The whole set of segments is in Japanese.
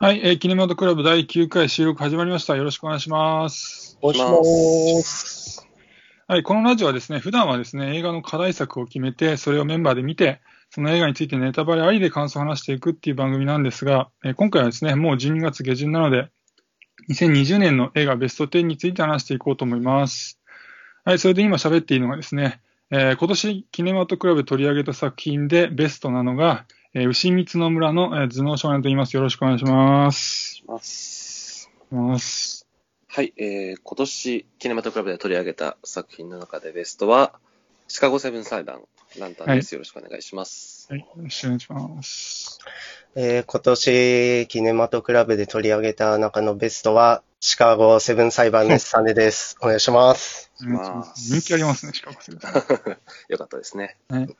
はい、えー、キネマトクラブ第9回収録始まりました。よろしくお願いします。お願いします。はい、このラジオはですね、普段はですね、映画の課題作を決めて、それをメンバーで見て、その映画についてネタバレありで感想を話していくっていう番組なんですが、えー今回はですね、もう12月下旬なので、2020年の映画ベスト10について話していこうと思います。はい、それで今喋っているのがですね、えー今年キネマトクラブで取り上げた作品でベストなのが、えー牛光の村の、えー頭脳少年と言います。よろしくお願いします。します。ますはい、えー、今年、キネマトクラブで取り上げた作品の中でベストは、シカゴセブン裁判、ランタンです。よろしくお願いします。はい、よろしくお願いします。えー今年、キネマトクラブで取り上げた中のベストは、シカゴセブン裁判です。サネです。お願いします。お願いします人気ありますね、シカゴセブン よかったですね。はい、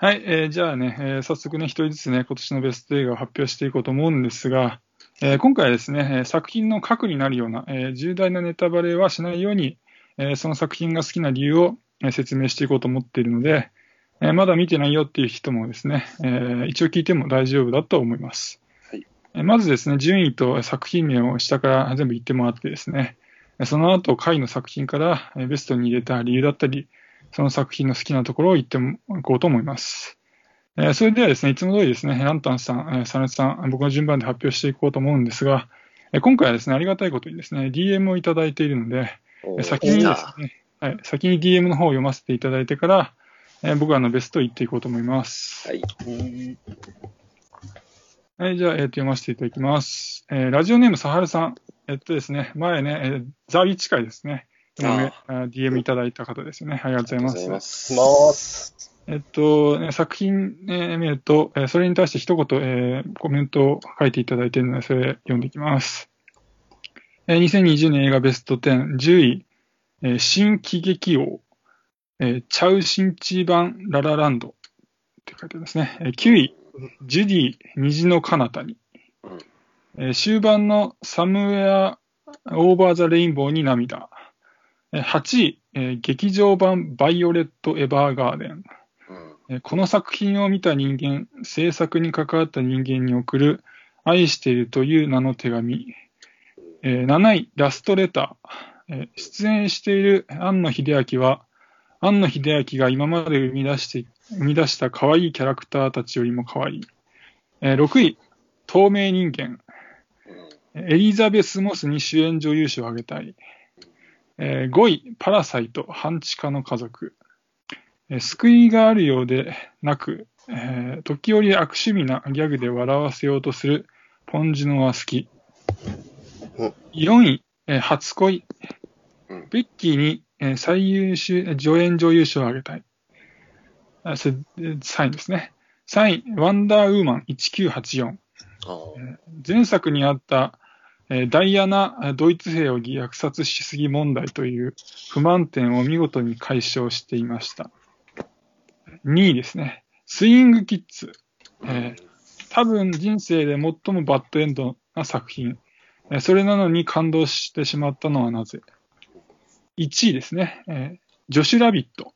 えーじゃあね、えー早速ね、一人ずつね、今年のベスト映画を発表していこうと思うんですが、えー今回はですね、えー作品の核になるような、えー重大なネタバレはしないように、えーその作品が好きな理由を、えー説明していこうと思っているので、えーまだ見てないよっていう人もですね、えー一応聞いても大丈夫だと思います。はいえーまずですね、順位と作品名を下から全部言ってもらってですね、えーその後、回の作品からえーベストに入れた理由だったり、その作品の好きなところを言っていこうと思います。えーそれではですね、いつも通りですね、ランタンさん、えーサネツさん、僕の順番で発表していこうと思うんですが、えー今回はですね、ありがたいことにですね、DM をいただいているので、先にですね、はい、先に DM の方を読ませていただいてから、えー僕はあのベストを言っていこうと思います。はい。はい、じゃあ、えーと読ませていただきます。えーラジオネームサハルさん。えっとですね、前ね、えーザビ近いですね。ああ DM いただいた方ですよね。ありがとうございありがとうございま。ますす。ます。えっと、ね作品、ね、見ると、えーそれに対して一言、えーコメントを書いていただいているので、それ読んでいきます。えー2020年映画ベスト10、10位、えー新喜劇王、えーチャウ・シンチー版ララランドって書いてありますね。えー9位、ジュディ、虹の彼方に。うんえー終盤のサムウェア・オーバー・ザ・レインボーに涙。えー8位、えー劇場版バイオレット・エヴァーガーデン。うんえーこの作品を見た人間、制作に関わった人間に送る愛しているという名の手紙。えー7位、ラストレター。えー出演している庵野秀明は、庵野秀明が今まで生み出して、生み出した可愛いキャラクターたちよりも可愛い。えー6位、透明人間。エリザベス・モスに主演女優賞をあげたい。えー5位、パラサイト、半地下の家族。えー救いがあるようでなく、えー時折悪趣味なギャグで笑わせようとするポンジュノは好きうん。4位、えー初恋うん。ベッキーに、えー最優秀助演女優賞をあげたい。あそれえー3位ですね。3位、ワンダーウーマン1984。あー前作にあった、えーダイアナえードイツ兵を虐殺しすぎ問題という不満点を見事に解消していました。2位ですね。スイングキッズ。えー多分人生で最もバッドエンドな作品。えーそれなのに感動してしまったのはなぜ ?1 位ですね。えージョシュラビット。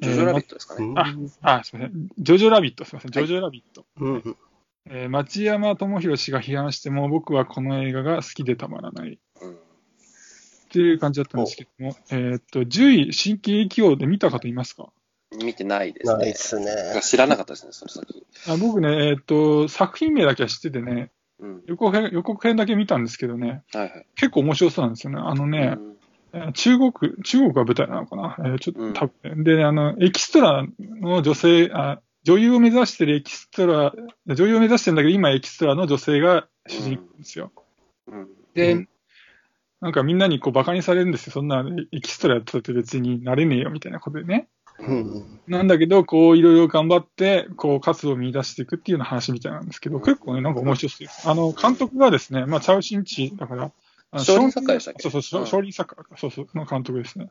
ジョジョラビットですかね。うんああ、すみません。ジョジョラビット、すみません。ジョジョラビット。うんえー町山智博氏が批判しても、僕はこの映画が好きでたまらない。うんっていう感じだったんですけども、えーっと、10位、新喜劇王で見た方いますか？見てないですねないっ。すね。知らなかったですね、その先。あ僕ね、えーっと、作品名だけは知っててね、うん。予告編予告編だけ見たんですけどね、はいはい。結構面白そうなんですよね。あのね、うんえー中国、中国が舞台なのかな、えーちょっうんと多分、で、あの、エキストラの女性、あ女優を目指してるエキストラ、女優を目指してるんだけど、今エキストラの女性が主人公ですよ。うん。で、うんなんかみんなにこう馬鹿にされるんですよ。そんなエキストラやってたって別になれねえよみたいなことでね。うんなんだけど、こういろいろ頑張って、こう活動を見出していくっていうような話みたいなんですけど、結構ね、なんか面白いですよ。あの、監督がですね、まあ、チャウシンチだから、少林作家でしたっけ？そうそう、少林作家か、そうそう、の監督ですね。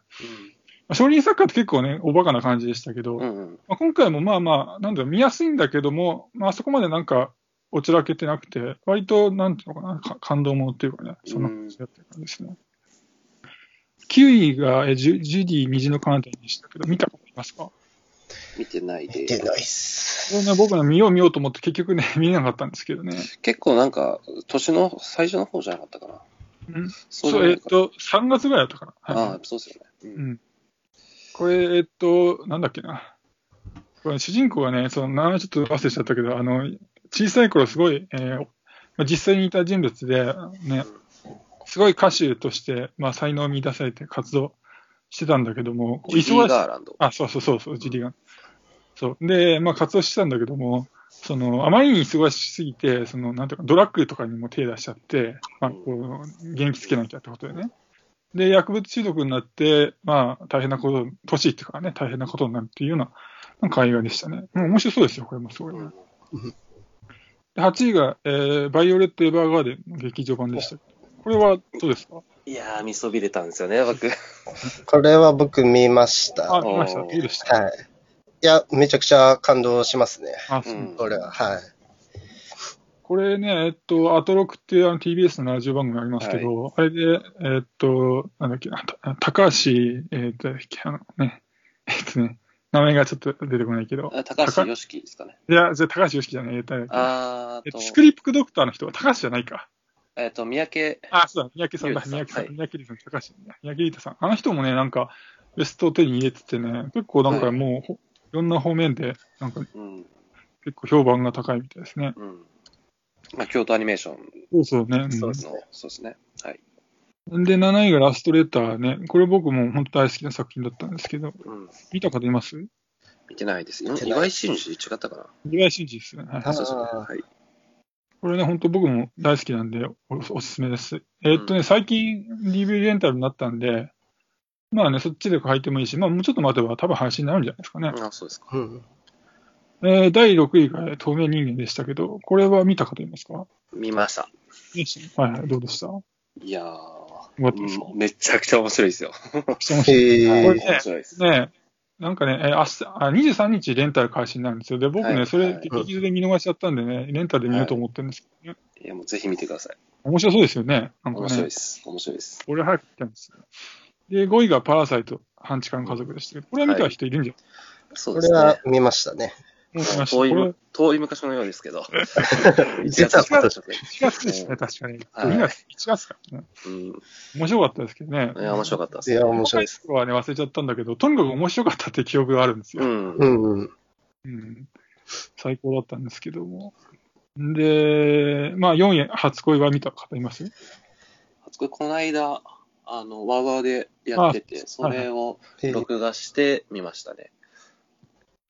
まあ少林作家って結構ね、おバカな感じでしたけど、うん。うん。まあ、今回もまあまあ、なんだろう、見やすいんだけども、まあそこまでなんか、おちらけてなくて、割と、なんていうのかな、か感動ものっていうかね、そんな感じだった感じですね。9位がえジュジュディ虹の彼方でしたけど、見たことありますか？見てないで。見てないっす。ね、僕ね、見よう見ようと思って結局ね、見れなかったんですけどね。結構なんか、年の最初の方じゃなかったかな。うんそうそう、えっと、3月ぐらいだったかな。あはいあ、そうですよね。ううんん。これ、えっと、なんだっけな。これ主人公がね、その名前ちょっと忘れちゃったけど、あの、小さい頃すごい、えーまあ実際にいた人物で、ね、すごい歌手として、まあ、才能を見出されて活動してたんだけども、忙しガーランド。あ、そうそうそうそう、ジリが。そう。で、まあ活動してたんだけども、その、あまりに忙しすぎて、その、なんていうか、ドラッグとかにも手出しちゃって、まあ、こう、元気つけなきゃってことでね。で、薬物中毒になって、まあ、大変なこと、年っていうかね、大変なことになるっていうような、なんか映画でしたね。もう面白そうですよ、これもすごいね。で8位が、えー、バイオレット・エヴァーガーデンの劇場版でした。これはどうですか？いやー、見そびれたんですよね、僕。これは僕見ました。あ、は見ました？どうでしたい。いや、めちゃくちゃ感動しますね。あ、そう。うんこれは、はい。これね、えっと、アトロクっていうあの TBS のラジオ番組ありますけど、あれで、えっと、なんだっけ高橋、えっと、あのね、えっとね、名前がちょっと出てこないけど、あ高橋良樹ですかね。いや、じゃあ高橋良樹じゃない、えっと、えっとあーと、スクリプクドクターの人は高橋じゃないか。えっと、三宅、あ、そうだ、三宅さんだ、三宅さん、はい三宅里さん、高橋、三宅さん。あの人もね、なんか、ベストを手に入れててね、結構なんかはいもう、ほいろんな方面で、なんかうん、結構評判が高いみたいですね。うん。まあ、京都アニメーションそうそうね。うんそうの、そうですね。はい。で、7位がラストレターね。これ僕も本当大好きな作品だったんですけど、うん。見た方います？見てないです。岩井俊二違ったかな？岩井俊二ですね。はい。あそうそう。あはい。これね、本当僕も大好きなんでお、おすすめです。えーっとね、最近 DVD レンタルになったんで、まあね、そっちで入ってもいいし、まあもうちょっと待てば多分配信になるんじゃないですかね。あ、そうですか。うん。えー第6位が透明人間でしたけど、これは見た方いますか？見ました。はいはい、どうでした？いやー、うんめちゃくちゃ面白いですよ。面白いへえこれね面白いです。ねなんかね、えー明日あ、23日レンタル開始になるんですよ。で、僕ね、はいそれはい劇場で見逃しちゃったんでね、レンタルで見ようと思ってるんですけどね。いや、もうぜひ見てください。面白そうですよね。なんかね面白いで。す。面白いです。俺早く来たんですよ。で、5位がパラサイト、半地下の家族でしたけど、これは見た人いるんじゃそうですねこれは。見ましたね。遠い遠い昔のようですけど。実は今年。1月ですね、確かに。はい2月、1月からね。うん。面白かったですけどね。いや、面白かったです。いや、面白いです。はね、忘れちゃったんだけど、とにかく面白かったって記憶があるんですよ。うん。うんうん。うん最高だったんですけども。で、まあ4位、初恋は見た方います？初恋この間、あの、ワーワーでやってて、それを録画して見ましたね。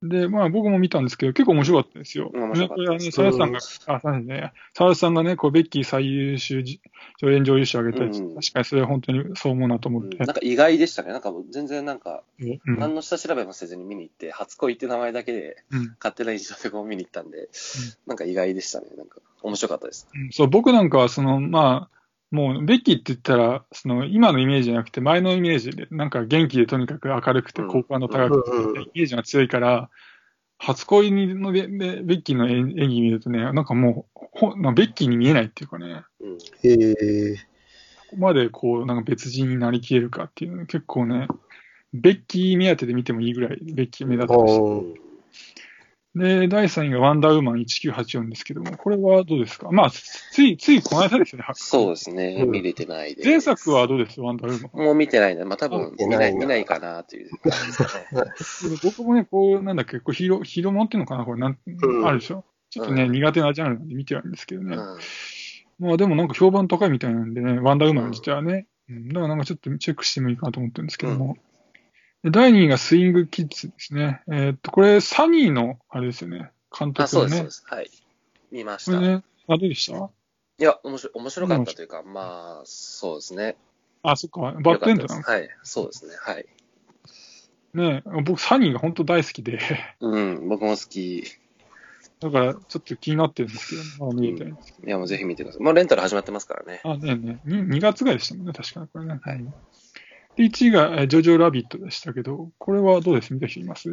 で、まあ僕も見たんですけど、結構面白かったですよ。面白かったですサラさんが、あ、サラね、サラさんがね、こう、ベッキー最優秀じ助演女優賞をあげたやつ、うん確かにそれは本当にそう思うなと思って。うんなんか意外でしたね。なんか全然なんか、うん何の下調べもせずに見に行って、初恋って名前だけでうん勝手な印象でこう見に行ったんで、なんか意外でしたね。なんか面白かったです。うんそう、僕なんかは、その、まあ、もう、ベッキーって言ったら、その、今のイメージじゃなくて、前のイメージで、なんか元気でとにかく明るくて、うん好感度高くて、うんイメージが強いから、初恋のベッキーの演演技見るとね、なんかもう、ほなベッキーに見えないっていうかね、うん。へえ。ここまでこう、なんか別人になりきれるかっていうの結構ね、ベッキー目当てで見てもいいぐらい、ベッキー目立ってました。で、第3位がワンダーウーマン1984ですけども、これはどうですか？まあ、つい、ついこの間ですよね。そうですね。うん見れてないです。前作はどうです？ワンダーウーマン。もう見てないんで、まあ多分見な、い見ないかなという感じですかね。僕もね、こう、なんだっけ、こうヒーロー、ヒーローもんっていうのかな？これなん、うんあるでしょ？ちょっとね、うん苦手なジャンルなんで見てないんですけどね。うん。まあでもなんか評判高いみたいなんでね、ワンダーウーマン自体はね。うん、だからなんかちょっとチェックしてもいいかなと思ってるんですけども。で第2位がスイングキッズですね。えーっと、これ、サニーの、あれですよね。監あ、そうです、そうで。す。はい。見ました。ね、あ、どうでした？いや、面白い、面白かったというか、まあ、そうですね。あ、そっか、バッドエンドなの？はい。そうですね。はい。ね。僕、サニーが本当大好きで、うん、僕も好き。だからちょっと気になってるんですけど、まあ見れたいんですけど。いや、もうぜひ見てください。もうレンタル始まってますからね。あ、ねえねえ、2, 2月ぐらいでしたもんね、確かにこれね。はいで、1位が、えージョジョラビットでしたけど、これはどうです？見た人います？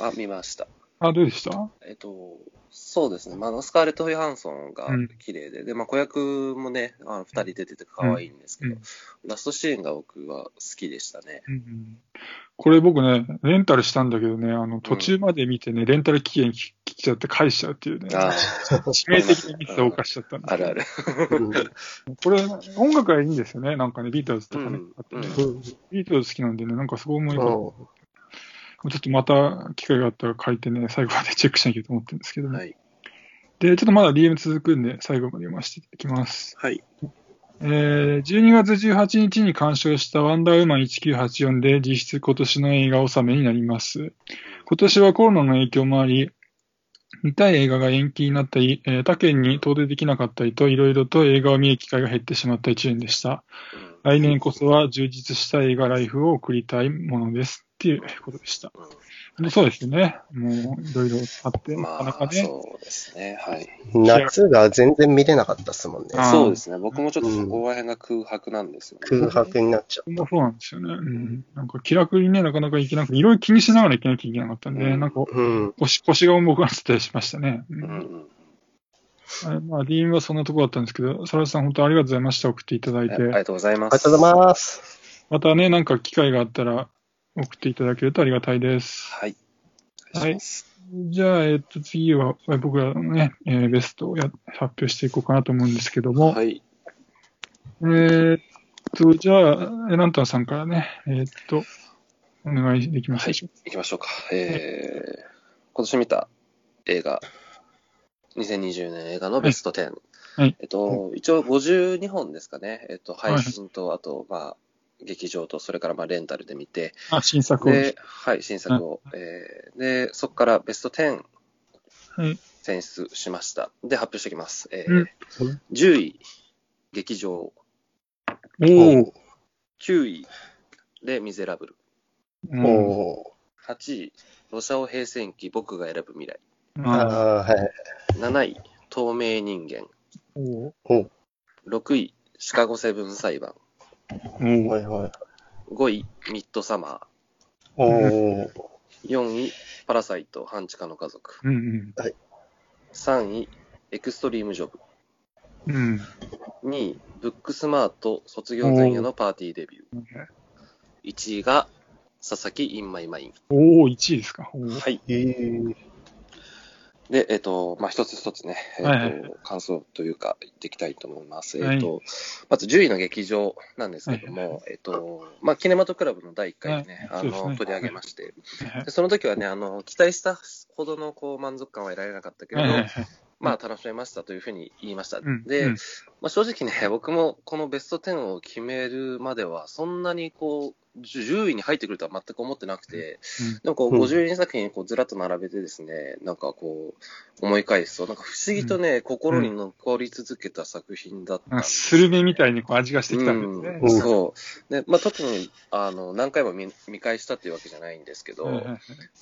あ、見ました。あ、どうでした？えっと、そうですね。まあスカーレット・ヨハンソンがうん綺麗で、で、まあ、子役もね、あの二人出てて可愛いんですけど、うんラストシーンが僕は好きでしたね。うんこれ僕ね、レンタルしたんだけどね、あの、途中まで見てね、レンタル期限来ちゃって返しちゃうっていうね、あ致命的なミスを犯しちゃったんあ、であるある。うんこれ、音楽がいいんですよね、なんかね、ビートルズとかね。うんビートルズ好きなんでね、なんかすごい思いがちょっとまた機会があったら書いてね、最後までチェックしなきゃと思ってるんですけども。はい。で、ちょっとまだ DM 続くんで、最後まで読ませていただきます。はい。えー、12月18日に鑑賞したワンダーウーマン1984で実質今年の映画納めになります。今年はコロナの影響もあり、見たい映画が延期になったり、えー他県に遠出できなかったりと、いろいろと映画を見る機会が減ってしまった一年でした。来年こそは充実した映画ライフを送りたいものです。っていうことでした。そうですね。もう、いろいろあって、なかなかね。そうですね。はい。夏が全然見れなかったっすもんね。そうですね。僕もちょっとそこら辺が空白なんですよね。空白になっちゃう。もそうなんですよね。うん。なんか気楽にね、なかなか行けなくて、いろいろ気にしながら行けなきゃいけなかったんで、うんなんかうん。腰、腰が重くなってたりしましたね。ううんんうんはいまあ、DM はそんなとこだったんですけど、サラさん本当ありがとうございました。送っていただいて。ありがとうございます。ありがとうございます。またね、なんか機会があったら送っていただけるとありがたいです。はい。お願い。じゃあ、えっと、次は僕らのね、えーベストをや発表していこうかなと思うんですけども、はい。えーっと、じゃあ、えランタンさんからね、えーっと、お願いできますでしょう行きましょうか。えー、今年見た映画、2020年映画のベスト10。はいえっと、一応52本ですかね。えっと、はい配信と、あと、まあ、劇場と、それからまあレンタルで見て、か。あ、新作を。で、はい、新作を。えーで、そこからベスト10はい。選出しました。で、発表していきます。えーうん10位、劇場。おー9位、レ・ミゼラブル。うんおー。8位、ロシアオ平戦記、僕が選ぶ未来。ああはい。7位、透明人間。おーおー6位、シカゴセブン裁判。おーはいはい。5位、ミッドサマおー。ー。4位、パラサイト、半地下の家族。うんうん。3位、エクストリームジョブ。うん。2位、ブックスマート、卒業前夜のパーティーデビュー。1位が、佐々木 in my mine。おお、1位ですか。はい。えー、で、えっ、と、まあ、一つ一つね、えっ、と、はいはい感想というか、言っていきたいと思います。はい。えっ、と、まず10位の劇場なんですけども、えっ、と、まあ、キネマトクラブの第1回でね、あの、はいそうですね。取り上げまして、はい。でその時はね、あの、期待したほどのこう満足感は得られなかったけれど、はいはいはいまあ、楽しめましたというふうに言いました。うん。で、うん。まあ、正直ね、僕もこのベスト10を決めるまでは、そんなにこう、10位に入ってくるとは全く思ってなくて、う、うん。52作品こうずらっと並べてですね、なんかこう、思い返すと、なんか不思議とね、心に残り続けた作品だったすスルメみたいにこう味がしてきたんですね。うん。そう。で、まあ、特に、あの、何回も見見返したっていうわけじゃないんですけど、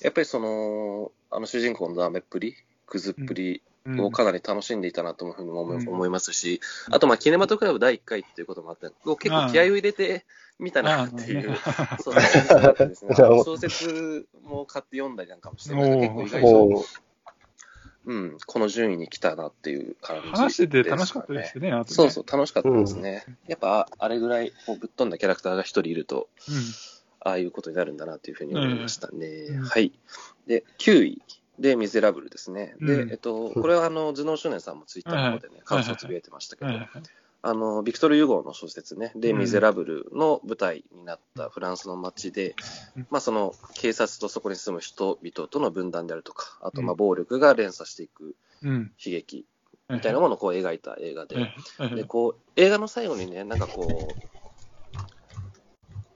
やっぱりその、あの主人公のダメっぷり、クズっぷりうんをかなり楽しんでいたなというふうに思い,、うん。思いますし、あと、まあ、キネマトクラブ第1回っていうこともあって、結構気合を入れてみたなっていう、あそうですね。小説も買って読んだりなんかもしてました。結構意外と。うん、この順位に来たなっていう感じ、話してて楽しかったですね、あとね。そうそう、楽しかったですね。やっぱ、あれぐらいこうぶっ飛んだキャラクターが一人いると、ああいうことになるんだなっていうふうに思いましたね。うん。はい。で、9位で、ミゼラブルですね。で、うん。えっと、これはあの、頭脳少年さんもツイッターの方でね、はい感想をつぶやいてましたけど、あの、ビクトル・ユゴーの小説ね、で、うん。ミゼラブルの舞台になったフランスの街で、うん。まあ、その、警察とそこに住む人々との分断であるとか、あと、まあ、うん。暴力が連鎖していくうん。悲劇みたいなものをこう描いた映画で、はい。で、こう、映画の最後にね、なんかこう、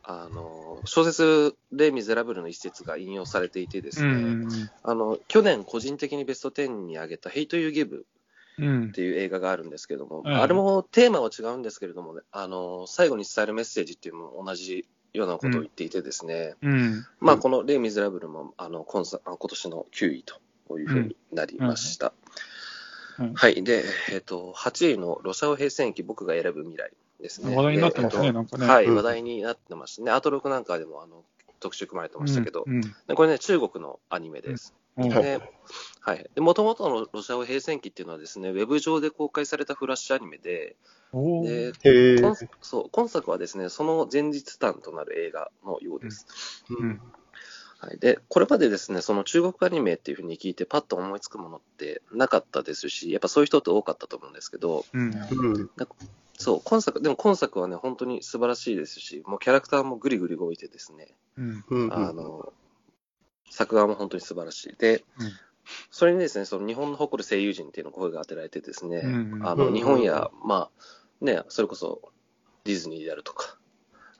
あの、小説でミゼラブルの一節が引用されていてですね、うん。あの、去年個人的にベスト10に挙げたヘイト・ユー・ギブうんっ。ていう映画があるんですけども、うんあれもテーマは違うんですけれどもね、あの、最後に伝えるメッセージっていうのも同じようなことを言っていてですね、うん。まあ、このレイ・ミゼラブルも、あの、今今年の9位というふうになりました。うんうんはい。で、えっ、と、8位のロシアオ平戦記僕が選ぶ未来ですね。話題になってますねでえっとなんかねはい、うん話題になってますね。アートロックなんかでも、あの、特集組まれてましたけど、うん。でこれね、中国のアニメです。おうんで、はい。で、もともとのロシア語平戦記っていうのはですね、ウェブ上で公開されたフラッシュアニメで、おで。今そう、今作はですね、その前日譚となる映画のようです。うん。はい。で、これまでですね、その中国アニメっていうふうに聞いてパッと思いつくものってなかったですし、やっぱそういう人って多かったと思うんですけど、うん。うん。そう、今作、でも今作はね、本当に素晴らしいですし、もうキャラクターもぐりぐり動いてですね、うん。うん。あの、作画も本当に素晴らしい。で、うんそれにですね、その日本の誇る声優陣っていうの声が当てられてですね、うんあの、うん日本や、まあ、ね、それこそディズニーであるとか、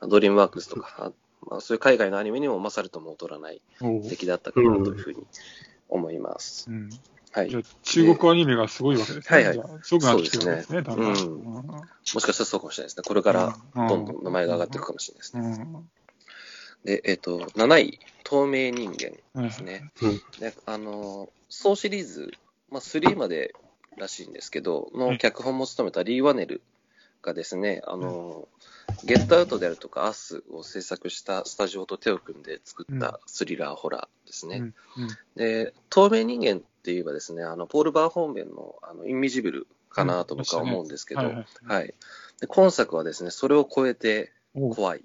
ドリームワークスとか、あまあ、そういう海外のアニメにも勝るとも劣らない出来だったかなというふうに思います。うん。はい。じゃあ、中国アニメがすごいわけですね。はいはいすごくなってきてるわけですね、多分。うんもしかしたらそうかもしれないですね。これからうんどんどん名前が上がっていくかもしれないですうね。ん。で、えっ、と、7位、透明人間うんですね。うんで、あの、総シリーズ、まあ、3までらしいんですけど、の脚本も務めたリー・ワネルがですね、あの、ゲットアウトであるとか、アースを制作したスタジオと手を組んで作ったスリラーホラーですね。うん。で、透明人間って言えばですね、あの、ポール・バーホーメンのあのインビジブルかなと僕は思うんですけど、うんはいはいはい。で、今作はですね、それを超えて怖い、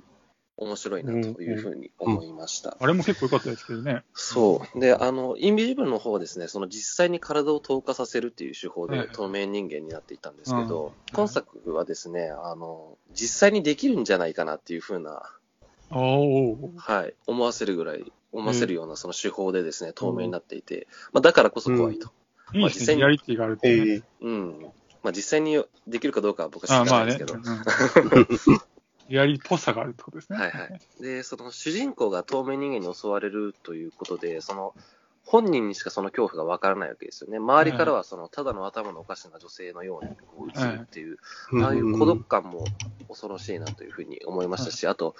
面白いなというふうに思いました。あれも結構良かったですけどね。そう。で、あの、インビジブルの方はですね、その実際に体を透過させるっていう手法はいで透明人間になっていたんですけど、うん今作はですね、あの、実際にできるんじゃないかなっていうふうな、はい、思わせるぐらい、思わせるようなその手法でですね、透明になっていて、まあ、だからこそ怖いと。いいですね。まあ実際にリアリティがあるっていうん。まあ、実際にできるかどうかは僕は知。らないですけど、うん リアリっぽさがあるってことですね。はいはい。で、その主人公が透明人間に襲われるということで、その本人にしかその恐怖がわからないわけですよね。周りからはそのただの頭のおかしな女性のようにこう映るっていう、ああいう孤独感も恐ろしいなというふうに思いましたし、あと、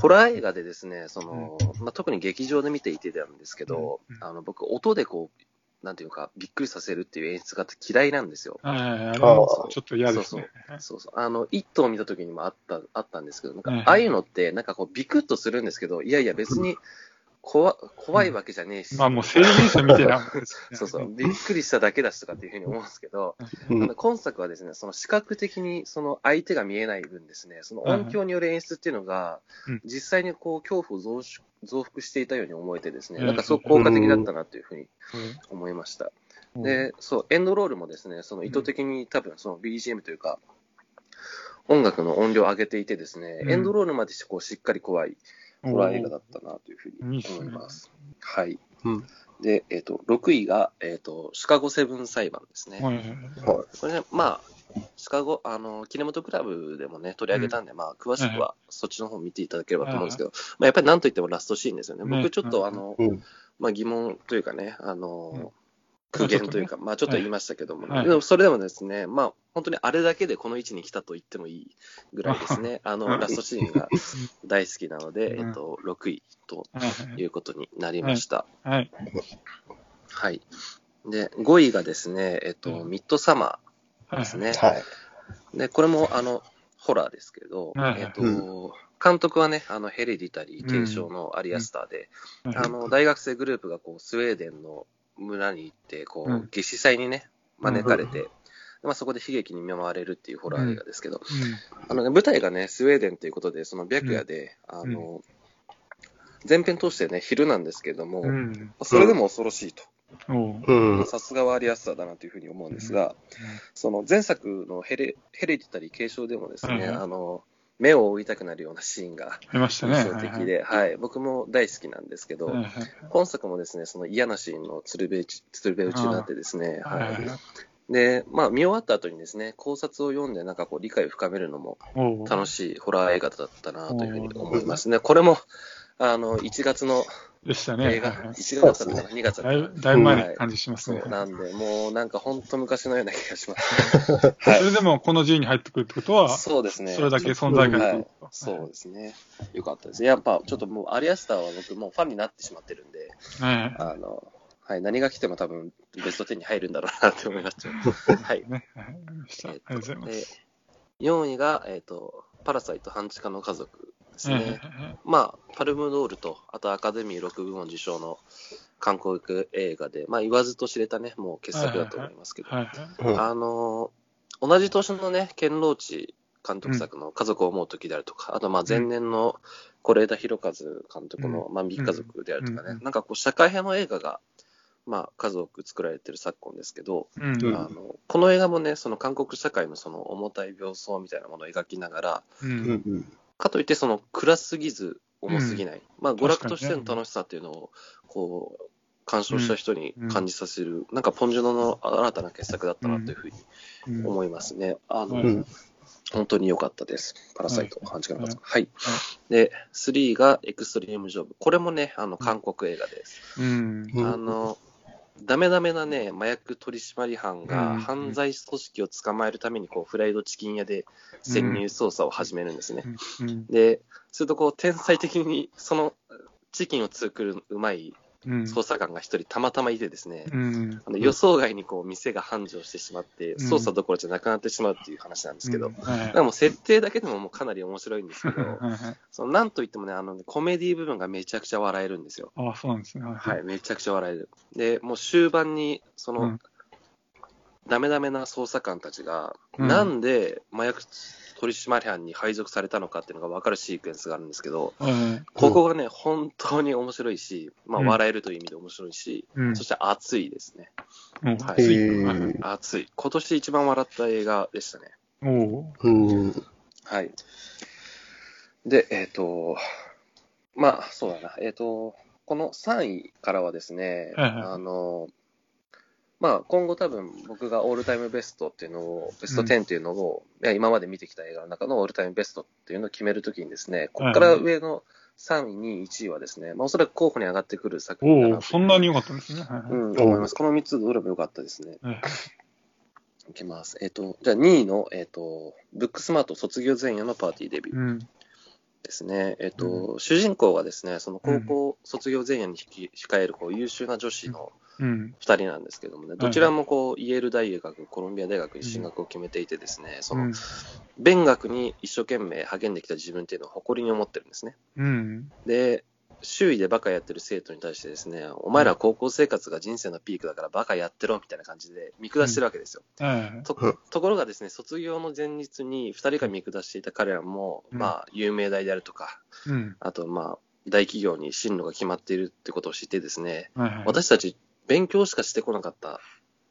ホラー映画でですね、その、まあ、特に劇場で見ていてなんですけどうん、あの、僕、音でこう、なんていうか、びっくりさせるっていう演出が嫌いなんですよ。はいはいはい。あちょっと嫌ですね。そうそう。あの、一頭見た時にもあった、あったんですけど、なんかはい、ああいうのって、なんかこう、ビクッとするんですけど、いやいや、別に怖、怖いわけじゃねえし。まあもう生理現象みたいな。そうそう。びっくりしただけだしとかっていうふうに思うんですけど、うん。あの今作はですね、その視覚的にその相手が見えない分ですね、その音響による演出っていうのがうん、実際にこう恐怖を増縮増幅していたように思えてですね、うん。なんかすごく効果的だったなというふうにうん。思いました。うん。で、そう、エンドロールもですね、その意図的に多分その BGM というか、音楽の音量を上げていてですね、うん。エンドロールまでこうしっかり怖いホラー映画だったなというふうに思います。はい。うん。で、えっ、と、6位が、えっ、と、シカゴセブン裁判ですね。はいはいはい。はこれね、まあ、シカゴ、あの、キネマトクラブでもね、取り上げたんで、まあ、詳しくはそっちの方見ていただければと思うんですけど、まあ、やっぱりなんといってもラストシーンですよね。ね。僕ちょっと、うん。あの、うん。まあ、疑問というかね、あの、うん苦言というか、まあ、ちょっと言いましたけども、はい。でもそれでもですね、まあ、本当にあれだけでこの位置に来たと言ってもいいぐらいですね、あの、ラストシーンが 大好きなので、うん。えっと、6位とはいうことになりました。はい。はい。で、5位がですね、えっと、うん。ミッドサマはいーですね。はい。で、これも、あの、ホラーですけど、えっと、う監督はね、あの、ヘレディタリー継承のアリアスターで、はい。あの、大学生グループがこう、スウェーデンの村に行って、こう、うん。夏至祭にね、招かれて、まあ、そこで悲劇に見舞われるっていうホラー映画ですけど、あのね、舞台がね、スウェーデンということで、その白夜で、あの、前編通してね、昼なんですけれども。それでも恐ろしいと。さすがはアリアスターだなというふうに思うんですが、その前作のヘレヘレディタリー継承でもですね、うん。あの、目を覆いたくなるようなシーンが出ましたね。印象的で、はい、僕も大好きなんですけど、はいはい。今作もですね、その嫌なシーンの鶴瓶鶴瓶打ちになってですね、はい。で、まあ見終わった後にですね、考察を読んでなんかこう理解を深めるのも楽しいホラー映画だったなというふうに思いますね。これも、あの、1月のでしたね。映画、はいはい1月だったのかな、2月だったかだいぶ前の感じしますね。そうなんで、もうなんか本当昔のような気がします。それでもこの10位に入ってくるってことは、そうですね。それだけ存在感がそうですね。よかったです。やっぱちょっともうアリアスターは僕もうファンになってしまってるんで、はいあの、はい、何が来ても多分ベスト10に入るんだろうなって思いました。はい。ね。あえりがとうございます。で4位が、えっ、と、パラサイト半地下の家族ですね。はいまあ、パルムドールと、あとアカデミー6部門受賞の韓国映画で、まあ言わずと知れたね、もう傑作だと思いますけど、あのー同じ年のね、ケンローチ監督作の家族を思う時であるとか、あとまあ前年の是枝裕和監督の万引き家族であるとかね、うん。なんかこう社会派の映画が、まあ数多く作られてる昨今ですけど、うん。うんあのこの映画もね、その韓国社会のその重たい病巣みたいなものを描きながら、う。うん。んかといってその暗すぎず重すぎない、まあ娯楽としての楽しさっていうのを、こう、鑑賞した人に感じさせる、なんかポンジュノの新たな傑作だったなというふうにうん。思いますね。あの、ううん本当に良かったです。パラサイト。はい。はで、3がエクストリームジョブ。これもね、あの、韓国映画です。うん。うんあの、ダメダメなね、麻薬取締班うんが犯罪組織を捕まえるために、こう、フライドチキン屋で潜入捜査を始めるんですね。うん。で、するとこう、天才的に、その、チキンを作るうまいうん。捜査官が一人たまたまいてですね、うん。あの予想外にこう、店が繁盛してしまって、うん捜査どころじゃなくなってしまうっていう話なんですけど、うんはいだからもう設定だけでももうかなり面白いんですけど、はいはいそのなんといってもね、あのね、コメディ部分がめちゃくちゃ笑えるんですよ。ああ、そうなんですね。ははい、めちゃくちゃ笑える。で、もう終盤に、その、うんダメダメな捜査官たちが、うんなんで麻薬取締班に配属されたのかっていうのが分かるシークエンスがあるんですけど、はい。ここがね、本当に面白いし、まあ、うん笑えるという意味で面白いし、うん。そして熱いですね。うんはい熱い。今年一番笑った映画でしたね。おお。うん。はい。で、えっ、と、まあ、そうだな。えっ、と、この3位からはですね、はいはいあの、まあ、今後多分僕がオールタイムベストっていうのを、ベスト10っていうのを、いや今まで見てきた映画の中のオールタイムベストっていうのを決めるときにですね、ここから上の3位、2位、1位はですね、まあ、おそらく候補に上がってくる作品だおお、なとそんなに良かったんですね。はいはいうん、思います。この3つどれも良かったですね。はいいきます。えっ、と、じゃあ2位の、えっ、と、ブックスマート卒業前夜のパーティーデビュー。うん。ですね。えっと、主人公はですね、その高校卒業前夜に引き控えるこう優秀な女子のうん。2人なんですけどもね、どちらもこうイェール大学、コロンビア大学に進学を決めていてですね、その勉学に一生懸命励んできた自分っていうのを誇りに思ってるんですね。うん。で、周囲でバカやってる生徒に対してですね、お前ら高校生活が人生のピークだからバカやってろみたいな感じで見下してるわけですよ。はい。とうんところがですね、卒業の前日に2人が見下していた彼らも、うんまあ、有名大であるとか、うん。あと、まあ、大企業に進路が決まっているってことを知ってですね。私たち勉強しかしてこなかった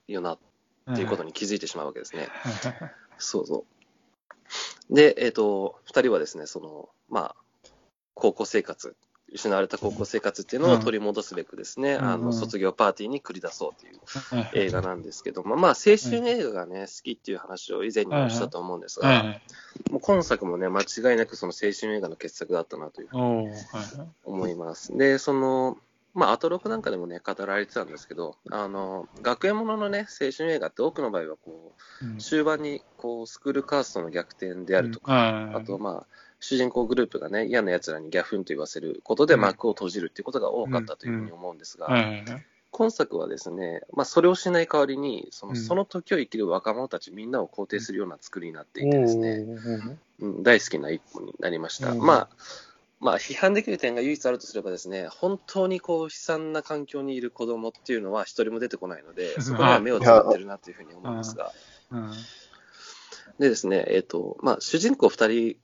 よなっていうことに。に気づいてしまうわけですね。そうそう。で、えっ、と、二人はですね、その、まあ、高校生活、失われた高校生活っていうのを取り戻すべくですね、うんうんあの、卒業パーティーに繰り出そうという映画なんですけども、まあ、青春映画がね、好きっていう話を以前にもしたと思うんですが。もう今作もね、間違いなくその青春映画の傑作だったなというふうに。思います。で、その、まあ、アトロクなんかでもね、語られてたんですけど、あの、学園もののね、青春映画って多くの場合は、こうん。う、終盤に、こう、スクールカーストの逆転であるとか、かあと、まあ、主人公グループがね、嫌な奴らにギャフンと言わせることでうん。幕を閉じるっていうことが多かったというふうに思うんですが。今作はですね、まあ、それをしない代わりに、その、うん。その時を生きる若者たちみんなを肯定するような作りになっていてですね、うん、大好きな一本になりました。うん。まあ、まあ、批判できる点が唯一あるとすればですね、本当にこう悲惨な環境にいる子供っていうのは一人も出てこないので、そこには目をつぶってるなというふうに思うんですが、うん。でですね、えっ、と、まあ、主人公二人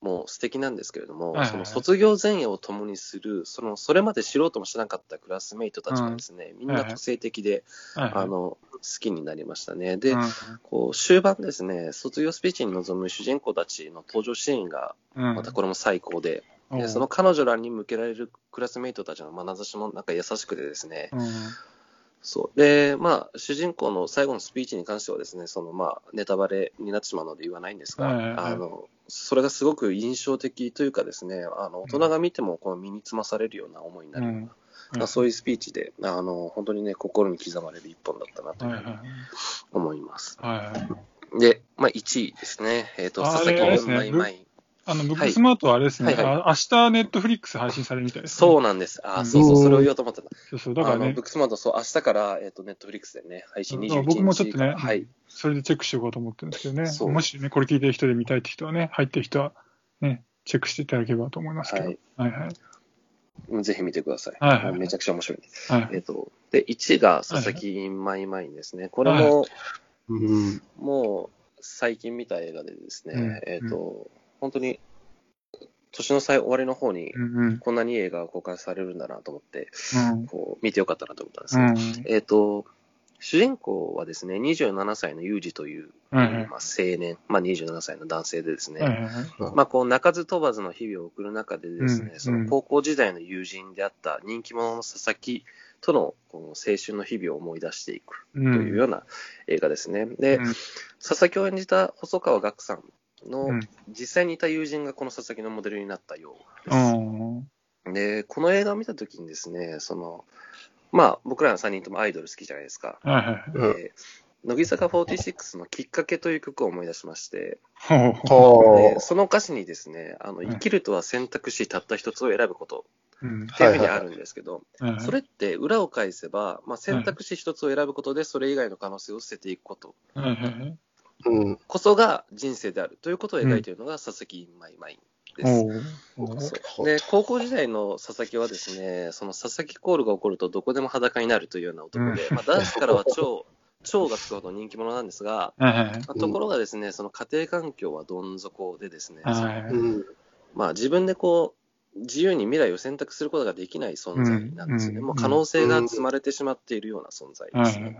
も素敵なんですけれども、その卒業前夜を共にする、その、それまで知ろうともしなかったクラスメイトたちがですね、みんな個性的で、あの、好きになりましたね。で、うん。こう、終盤ですね、卒業スピーチに臨む主人公たちの登場シーンが、うん。またこれも最高で、でその彼女らに向けられるクラスメイトたちの眼差しもなんか優しくてですね、うんそう。で、まあ、主人公の最後のスピーチに関してはですね、そのまあ、ネタバレになってしまうので言わないんですが、はいはいはいあの、それがすごく印象的というかですね、あの、大人が見てもこう身につまされるような思いになる、うんまあそういうスピーチで、あの、本当にね、心に刻まれる一本だったなというふうにはいはい思います。はいはい。で、まあ、1位ですね。えっ、と、あ佐々木あれですねマイマイ。あの、ブックスマートはあれですね、はいはいあ明日ネットフリックス配信されるみたいです、ね。そうなんです。あ、うんそうそう、それを言おうと思ってた。そうそう。だからねあのブッ、クスマート、そう、明日から、えっ、と、ネットフリックスでね、配信21日だから僕もちょっとねはい。それでチェックしようかと思ってるんですけどね。そうもしね、これ聞いてる人で見たいって人はね、入ってる人はね、チェックしていただければと思いますけど。ははいい、はい、ぜひ見てください。はいはいはいめちゃくちゃ面白いんで。はい。えっ、と、で、1が佐々木マイマインですね。これも、うん。もう、最近見た映画でですね、うんえっ、と、本当に、年の最終わりの方に、うんうん。こんなに映画が公開されるんだなと思って、うん。こう、見てよかったなと思ったんですけど、うん。えっ、と、主人公はですね、27歳のユージという、はいはいまあ、青年、まあ、27歳の男性でですね。まあ、こう、鳴かず飛ばずの日々を送る中でですね、うんその高校時代の友人であった人気者の佐々木とのこの青春の日々を思い出していくとというような映画ですね。で、佐々木を演じた細川岳さんのうん実際にいた友人がこの佐々木のモデルになったようでうす。ん。で、この映画を見たときにですね、その、まあ、僕らの3人ともアイドル好きじゃないですか。はいはい。うんで乃木坂46のきっかけという曲を思い出しまして、その歌詞にですね、あの、ん生きるとは選択肢たった一つを選ぶことうん。っていうふうにあるんですけど、はいそれって裏を返せば、まあ、選択肢一つを選ぶことで、それ以外の可能性を捨てていくことはいはいはい。うん。こそが人生であるということを描いているのが佐々木マイマインです。で高校時代の佐々木はですね、その佐々木コールが起こるとどこでも裸になるというような男で、うんまあ、男子からは超、超がつくほど人気者なんですが、ところがですね、その家庭環境はどん底でですね。まあ自分でこう、自由に未来を選択することができない存在なんですよね。うんもう可能性が積まれてしまっているような存在ですね。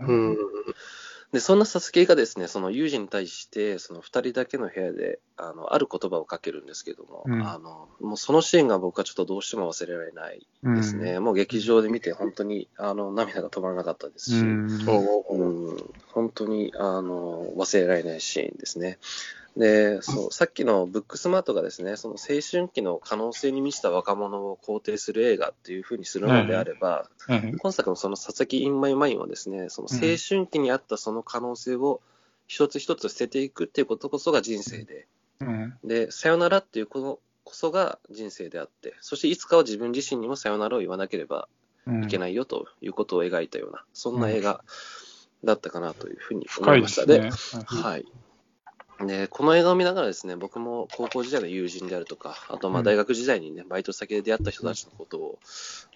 で、そんな佐々木がですね、その友人に対して、その二人だけの部屋で、あの、ある言葉をかけるんですけども、うんあの、もうそのシーンが僕はちょっとどうしても忘れられないですね。もう劇場で見て本当に、あの、涙が止まらなかったですし、うん。うん、本当に、あの、忘れられないシーンですね。で、そう、さっきのブックスマートがですね、その青春期の可能性に満ちた若者を肯定する映画っていうふうにするのであれば、はいはい今作のその佐々木インマイマインはですね、その青春期にあったその可能性を一つ一つ捨てていくっていうことこそが人生で、うん。で、さよならっていうことこそが人生であって、そしていつかは自分自身にもさよならを言わなければうんいけないよということを描いたような、そんな映画だったかなというふうに思深いいました。ですね。はい。で、この映画を見ながらですね、僕も高校時代の友人であるとか、あとまあうん大学時代にね、バイト先で出会った人たちのことを、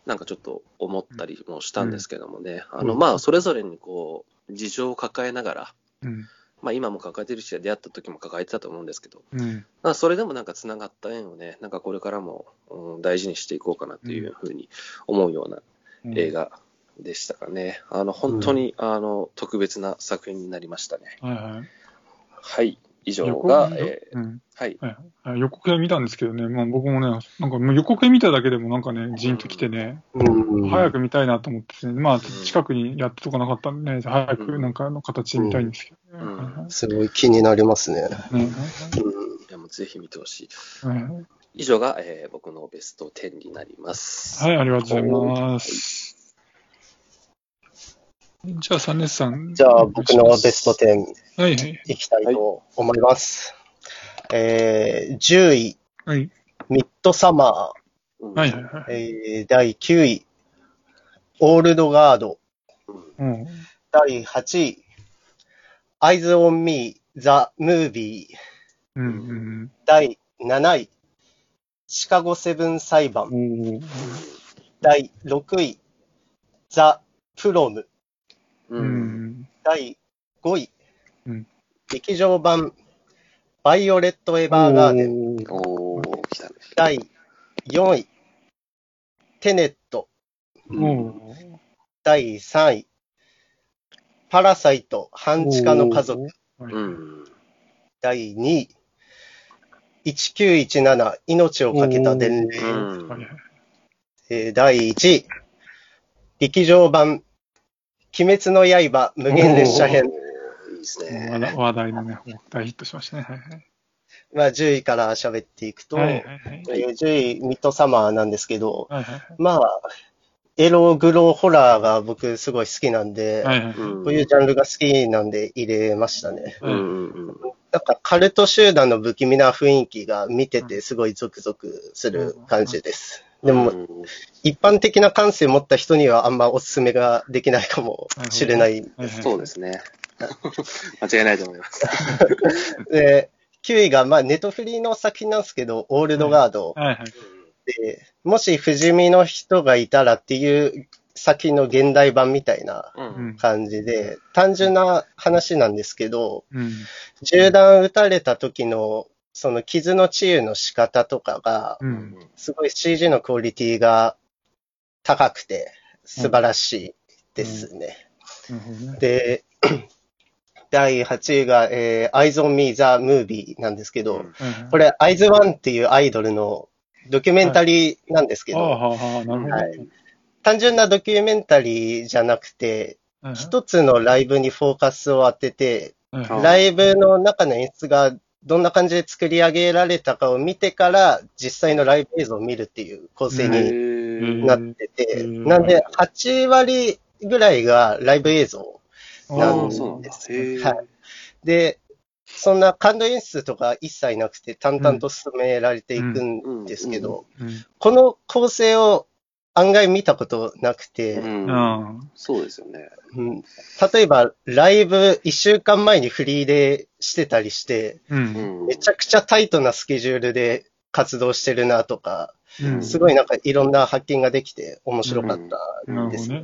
なんかちょっと思ったりもしたんですけどもね、あの、まあ、それぞれにこう、事情を抱えながら、うん。まあ今も抱えてるし、出会った時も抱えてたと思うんですけど、うん。まあそれでもなんか繋がった縁をね、なんかこれからも、うん大事にしていこうかなというふうに思うようなうん映。画でしたかね。あの、本当に、あの、特別な作品になりましたね。はいはい。はい。以上が、えーうんはい。はいはい予告編見たんですけどね、まあ、僕もね、なんかもう予告編見ただけでもなんかね、ジーンときてね、うん。早く見たいなと思ってね、まあ、近くにやってとかなかったんでね、早くなんかあの形で見たいんですけどね。うんはいすごい気になりますね。はいねうん。いやもうぜひ見てほしい。はいはい以上が、えー僕のベスト10になります。はい、ありがとうございます。じゃあ、サネスさん。じゃあ、僕のベスト10はいはい。いきたいと思います。えー、10位、はい。ミッドサマうんはいはいはー。い。えー、第9位、オールドガード。うんうん。第8位、Eyes on Me, The Movie。うんうん第7位、シカゴセブン裁う判。ん。おー第6位、ザ・プロム。第5位、うん。劇場版、バイオレット・エヴァーガーデン。第4位、テネット。第3位、パラサイト、半地下の家族。。第2位、1917、命をかけた伝令。えー第1位、劇場版、鬼滅の刃、無限列車編。いいですね。話題のね、大ヒットしましたね。はいはい。まあ、10位から喋っていくと、はいはいはい。えー10位、ミッドサマーなんですけど、はいはいまあ、エログロホラーが僕すごい好きなんで、はいはい。うんこういうジャンルが好きなんで入れましたね。うんうんうん。なんかカルト集団の不気味な雰囲気が見ててすごいゾクゾクする感じです。でも、うん一般的な感性持った人にはあんまおすすめができないかもしれない。はいはいそうですね。間違いないと思います。で、9位が、まあ、ネトフリの作品なんですけど、オールドガード。はいはい。で、もし不死身の人がいたらっていう作品の現代版みたいなう。うんん。感じで、単純な話なんですけど、うん。銃弾撃たれた時の、その傷の治癒の仕方とかが、うん。すごい CG のクオリティが高くて素晴らしいですね。で、第8位が、えー、Eyes on Me the Movie なんですけど、うん。これ、アイズワンっていうアイドルのドキュメンタリーなんですけど、単純なドキュメンタリーじゃなくて、はい一つのライブにフォーカスを当てて、ライブの中の演出がどんな感じで作り上げられたかを見てから、実際のライブ映像を見るっていう構成へにーなってて、うんなんで、8割ぐらいがライブ映像なん。ですはい。で、そんな感動演出とか一切なくて淡々と進められていくんですけど、うん。この構成を案外見たことなくて、うんあそうですよね。うん例えばライブ1週間前にフリーでしてたりして、あ。う。うんんめちゃくちゃタイトなスケジュールで活動してるなとか、うん。すごいなんかいろんな発見ができて面白かったですね。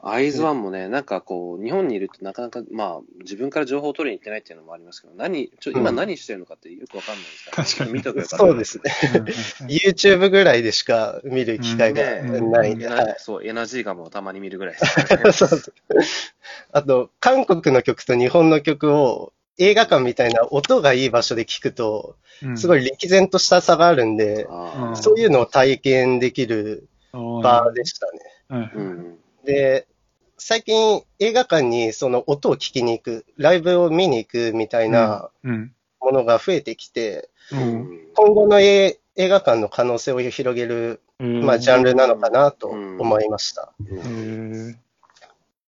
アイズワンもね、なんかこう、日本にいるとなかなか、まあ、自分から情報を取りに行ってないっていうのもありますけど、何、ちょ今うん。何してるのかってよくわかんないですから、確かに。見とけば。よかったそうですね。うん。YouTube ぐらいでしか見る機会がない。んで、そう、エナジーガムをたまに見るぐらいですね。そうそう。あと、韓国の曲と日本の曲を映画館みたいな音がいい場所で聞くと、うんすごい歴然とした差があるんで、あそういうのを体験できる場でしたね。うん。で、最近映画館にその音を聞きに行く、ライブを見に行くみたいなうん。ものが増えてきて、う。うんん。今後の映映画館の可能性を広げる、まあ、ジャンルなのかなと思いました。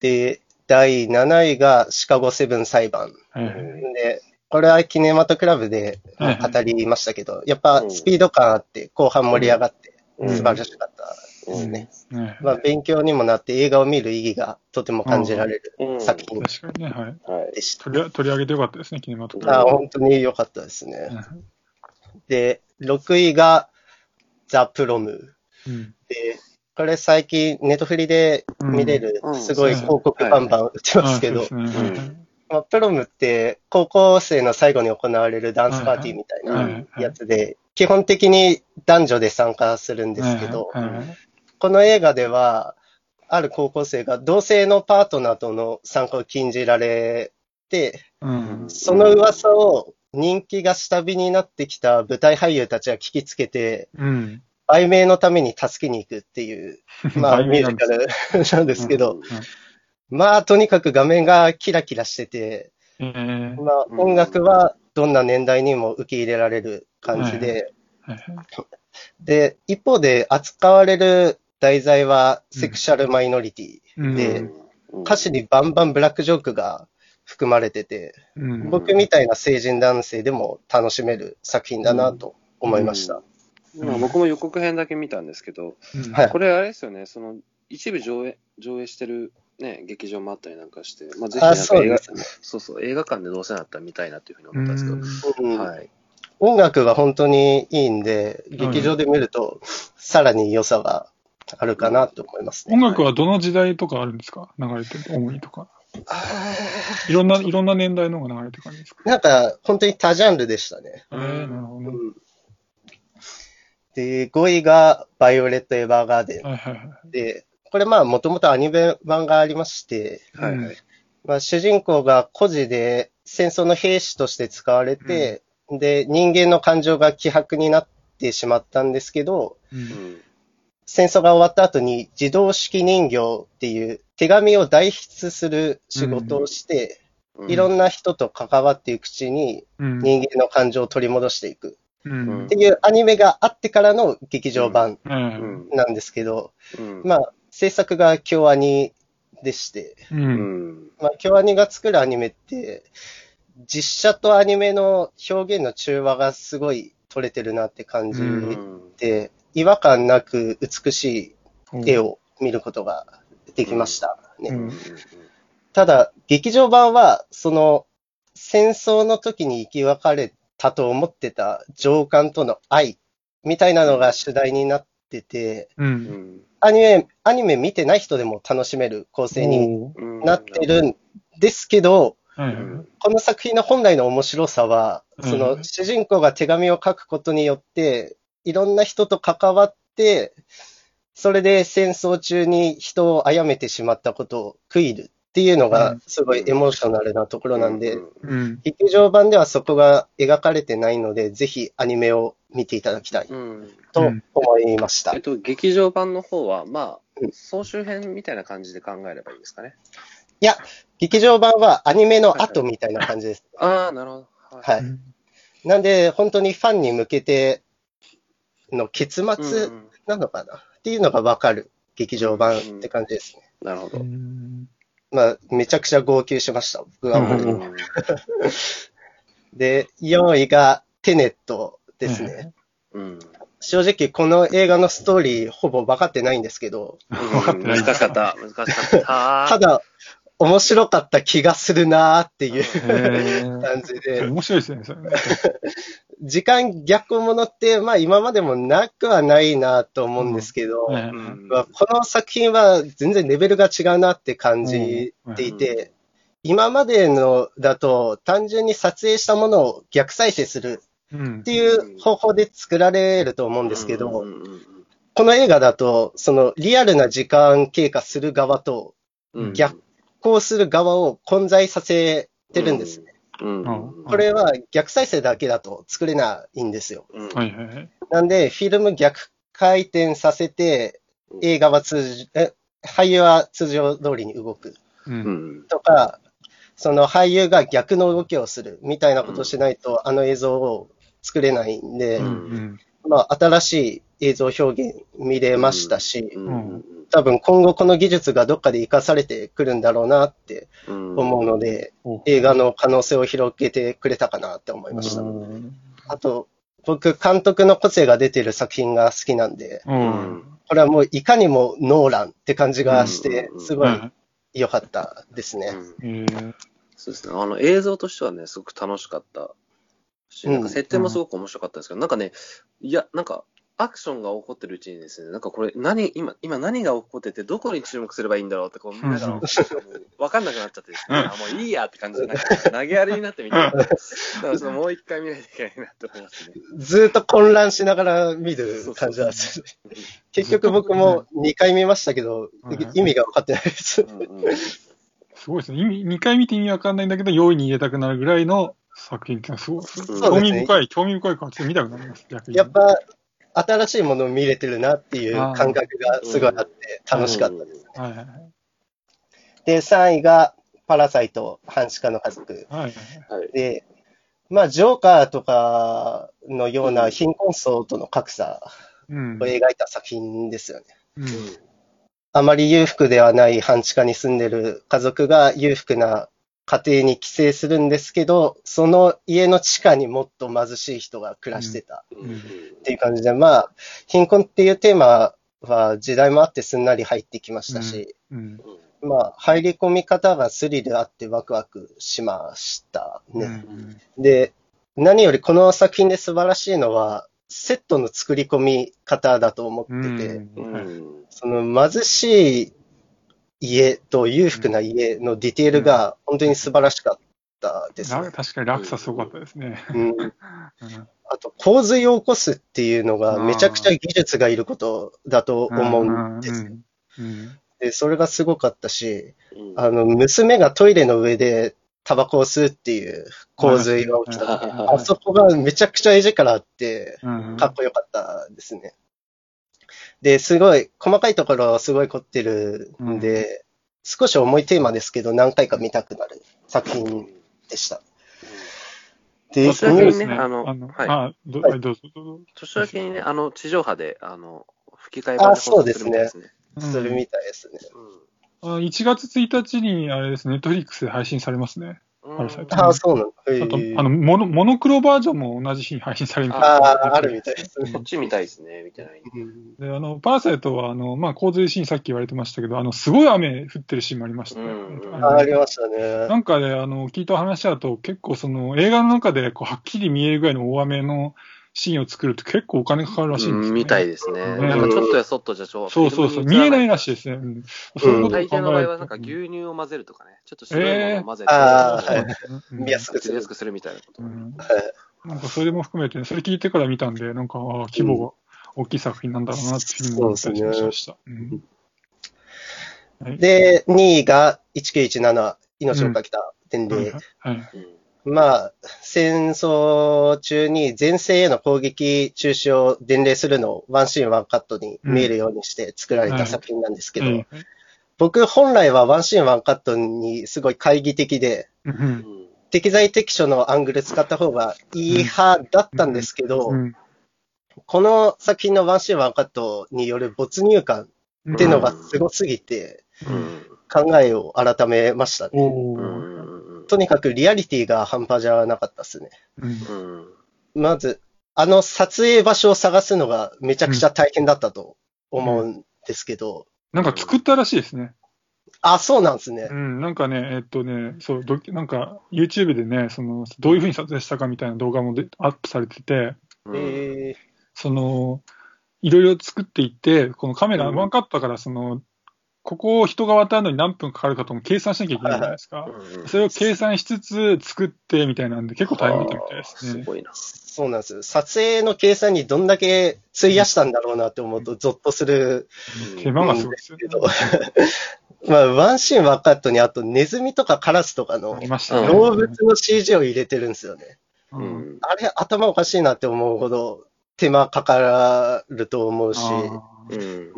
で、第7位がシカゴセブン裁判。はいはいで、これはキネマトクラブではい語りましたけど、やっぱスピード感あって、後半盛り上がって、うん素晴らしかったですね。はいまあ、勉強にもなって映画を見る意義がとても感じられるうん作品確かにね、はい。はい。でした。取り取り上げてよかったですね、キネマトクあラブ。本当に良かったですね。うんで、6位がザ・プロム。うん。で、これ最近ネットフリで見れるうん、すごい広告バンバン売ってますけど。プロムって高校生の最後に行われるダンスパーティーみたいない。やつで、基本的に男女で参加するんですけど、この映画では、ある高校生が同性のパートナーとの参加を禁じられて、うん。その噂を人気が下火になってきた舞台俳優たちは聞きつけて、うん。売名のために助けに行くっていう、まあ売ミュージカル なんですけど、うんまあとにかく画面がキラキラしてて、えー。まあ音楽はどんな年代にも受け入れられる感じで、で、一方で扱われる題材はセクシャルマイノリティ、うんでうん。歌詞にバンバンブラックジョークが含まれてて、うん。僕みたいな成人男性でも楽しめる作品だなと思いました。まあ、僕も予告編だけ見たんですけど、うん。はい。これあれですよね、その一部上映上映してる、ね、劇場もあったりなんかして、まあ、ぜひなあ、んか映画そうですね。そうそう映画館でどうせなったら見たいなというふうに思ったんですけど、うん。はい、音楽が本当にいいんで、劇場で見ると、さらに良さがあるかなと思いますね。音楽はどの時代とかあるんですか？流れてる、主にとか。いろんな、いろんな年代のが流れてる感じですか？なんか、本当に多ジャンルでしたね。えー、なるほど。ね。で、5位が、バイオレット・エヴァーガーデン。はいはいはい。で、これまあ、もともとアニメ版がありまして、はいはい。まあ、主人公が孤児で戦争の兵士として使われて、で、人間の感情が希薄になってしまったんですけど、ううん。ん戦争が終わった後に自動式人形っていう手紙を代筆する仕事をして、うん。いろんな人と関わっていくうちにうん。人間の感情を取り戻していく。うんっていうアニメがあってからの劇場版なんですけど、うん。まあ、制作が京アニでして、まあ、京アニが作るアニメって、実写とアニメの表現の中和がすごい取れてるなって感じうん。で、違和感なく美しい絵を見ることができました。ね。うん。ただ、劇場版は、その、戦争の時に生き別れたと思ってた上官との愛みたいなのが主題になってて、う。うんん。アニメ、アニメ見てない人でも楽しめる構成になってるんですけど、うんこの作品の本来の面白さは、うんその主人公が手紙を書くことによって、いろんな人と関わって、それで戦争中に人を殺めてしまったことを悔いるっていうのがうんすごいエモーショナルなところなんで、うんうん。劇場版ではそこが描かれてないので、ぜひアニメを見ていただきたいうん。と思いましたえっ。と、劇場版の方は、まうんあ、総集編みたいな感じで考えればいいですかね？いや、劇場版はアニメの後みたいな感じです。ああ、なるほど。はい。うんなんで、本当にファンに向けての結うん末うんなのかな？っていうのがわかる劇場版って感じですね。なるほど。うんまあ、めちゃくちゃ号泣しました、僕は。うんうん で、4位がテネットですね。うん。正直、この映画のストーリー、ほぼ分かってないんですけど、分かってない難しかった。難しかった。ただ、面白かった気がするなーっていう感じで、面白いですね、それね。時間逆ものって、まあ今までもなくはないなと思うんですけど、はいうん。まあこの作品は全然レベルが違うなって感じていて、今までのだと単純に撮影したものを逆再生するうん。っていう方法で作られると思うんですけど、うんうんこの映画だと、そのリアルな時間経過する側と逆行する側を混在させてるんですね。うん。うん。これは逆再生だけだと作れないんですよ。なんで、フィルム逆回転させて、映画は通じ、え、俳優は通常通りに動く。とか、その俳優が逆の動きをするみたいなことをしないと、あの映像を作れないんで、まあ、新しい映像表現見れましたし、うん。多分今後この技術がどっかで活かされてくるんだろうなってうん。思うので、お映画の可能性を広げてくれたかなって思いました。うん。あと、僕、監督の個性が出てる作品が好きなんで、ううん。ん。これはもういかにもノーランって感じがしてうん、すごい良かったですね。そうですね。あの、映像としてはね、すごく楽しかったし、なんか設定もすごく面白かったんですけど、なんかね、いや、なんか、アクションが起こってるうちにですね、なんかこれ、何、今、今何が起こってて、どこに注目すればいいんだろうって、こう、見ながら、うんもうわかんなくなっちゃってですね、あ、もういいやって感じで、なんか、投げやりになってみて、だからちょっともう一回見ないといけないなって思いますね。ずーっと混乱しながら見る感じなんですよね。結局僕も2回見ましたけどうん、意味が分かってないです。うんうん。すごいですね。意味、2回見て意味わかんないんだけど、容易に入れたくなるぐらいの作品ってのはすごい、興味深い、興味深いからちょっと見たくなります、逆に。やっぱ、新しいものを見れてるなっていう感覚がすごいあって楽しかったです。はいはいはい。で、3位が、パラサイト、半地下の家族。はいはいはい。で、まあ、ジョーカーとかのような貧困層との格差うん。を描いた作品ですよね。うん。あまり裕福ではない半地下に住んでる家族が裕福な家庭に帰省するんですけど、その家の地下にもっと貧しい人が暮らしてたっていう感じで、まあ、貧困っていうテーマは時代もあってすんなり入ってきましたし、うん。まあ、入り込み方がスリルあってワクワクしましたうね。ん。で、何よりこの作品で素晴らしいのは、セットの作り込み方だと思ってて、その貧しい家と裕福な家のディテールが本当に素晴らしかったですね。ら確かに落差すごかったですね。あと、洪水を起こすっていうのがめちゃくちゃ技術がいることだと思うんです。で、それがすごかったし、うんあの、娘がトイレの上でタバコを吸うっていう洪水が起きた。はあそこがめちゃくちゃ絵力あって、うんかっこよかったですね。で、すごい、細かいところすごい凝ってるんで、少し重いテーマですけど、何回か見たくなる作品でした。で、年明けにね、そうですねあの、あの、はい。あ、どはいどうぞどうぞ。年明けにね、あの、地上波で、あの、吹き替え版で放送するみたいですね。うんするみたいですね。あ1月1日に、あれですね、ネットフリックスで配信されますね。うんパラサイトああ、そうなの。へあと、ーあの、モノモノクロバージョンも同じ日に配信されるみたいな。ああ、あるみたいですね。こっち見たいですね、見てない。うんで、あの、パラサイトは、あの、まあ、洪水シーンさっき言われてましたけど、あの、すごい雨降ってるシーンもありましたね。うんうんあのあありましたね。なんかで、あの、聞いた話だと、結構その、映画の中で、こう、はっきり見えるぐらいの大雨のシーンを作ると結構お金かかるらしいんですよ、ね。みたいですね。うん。なんかちょっとやそっとじゃちょそうそうそう、見えない。らしいですね。うん。そういうことを大抵の場合はなんか牛乳を混ぜるとかね、ちょっと白いものを混ぜて、あー。はい見やすくするやす。くするみたいなこと。うん。なんかそれも含めて、それ聞いてから見たんで、なんか、規模が大きい作品なんだろうなっていうふうに思ったりしました。で、2位が1917、命をかけた伝令。はい。うんまあ、戦争中に前線への攻撃中止を伝令するのをワンシーンワンカットに見えるようにして作られた作品なんですけど、はい僕本来はワンシーンワンカットにすごい懐疑的で、うんうん適材適所のアングル使った方がいい派だったんですけど、うん。この作品のワンシーンワンカットによる没入感うんっていうのがすごすぎて、うん。考えを改めましたね。うんとにかくリアリティが半端じゃなかったですね。うんうんまず、あの撮影場所を探すのがめちゃくちゃ大変だったと思うんですけど、なんか作ったらしいですね。あ、そうなんですねう。ん、なんかね、えっとね、そう、ドキなんか YouTube でね、その、どういうふうに撮影したかみたいな動画もでアップされてて、うんえその、いろいろ作っていって、このカメラ、うんワンカットだから、その、ここを人が渡るのに何分かかるかとも計算しなきゃいけないじゃないですか。うんそれを計算しつつ作ってみたいなんで、結構大変だったみたいですね。すごいな。そうなんです。撮影の計算にどんだけ費やしたんだろうなって思うとゾッとする手間がすごいですよねけ。ど、まあ、ワンシーンワンカットにあとネズミとかカラスとかの。動物の CG を入れてるんですよね。あれ頭おかしいなって思うほど手間かかると思うし、あうん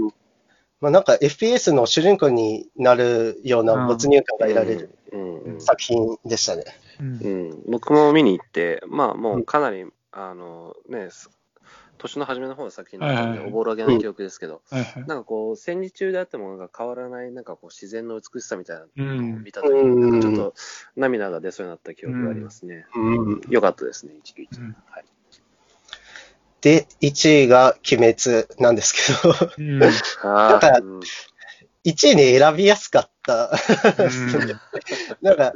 まあなんか FPS の主人公になるような没入感が得られるうん。うん。作品でしたね。ーうん。うん、僕も見に行って、まあもうかなり、あのね、す年の初めの方の作品だったんで、おぼろげな記憶ですけど、はいはい。なんかこう、戦時中であってもなんか変わらない、なんかこう自然の美しさみたいなうのをん。見たときうん。に、ちょっと涙が出そうになった記憶がありますね。うん。よかったですね、191。うん。はいで、1位が鬼滅なんですけど、うん。なんかあーうん1位に選びやすかった。なんか、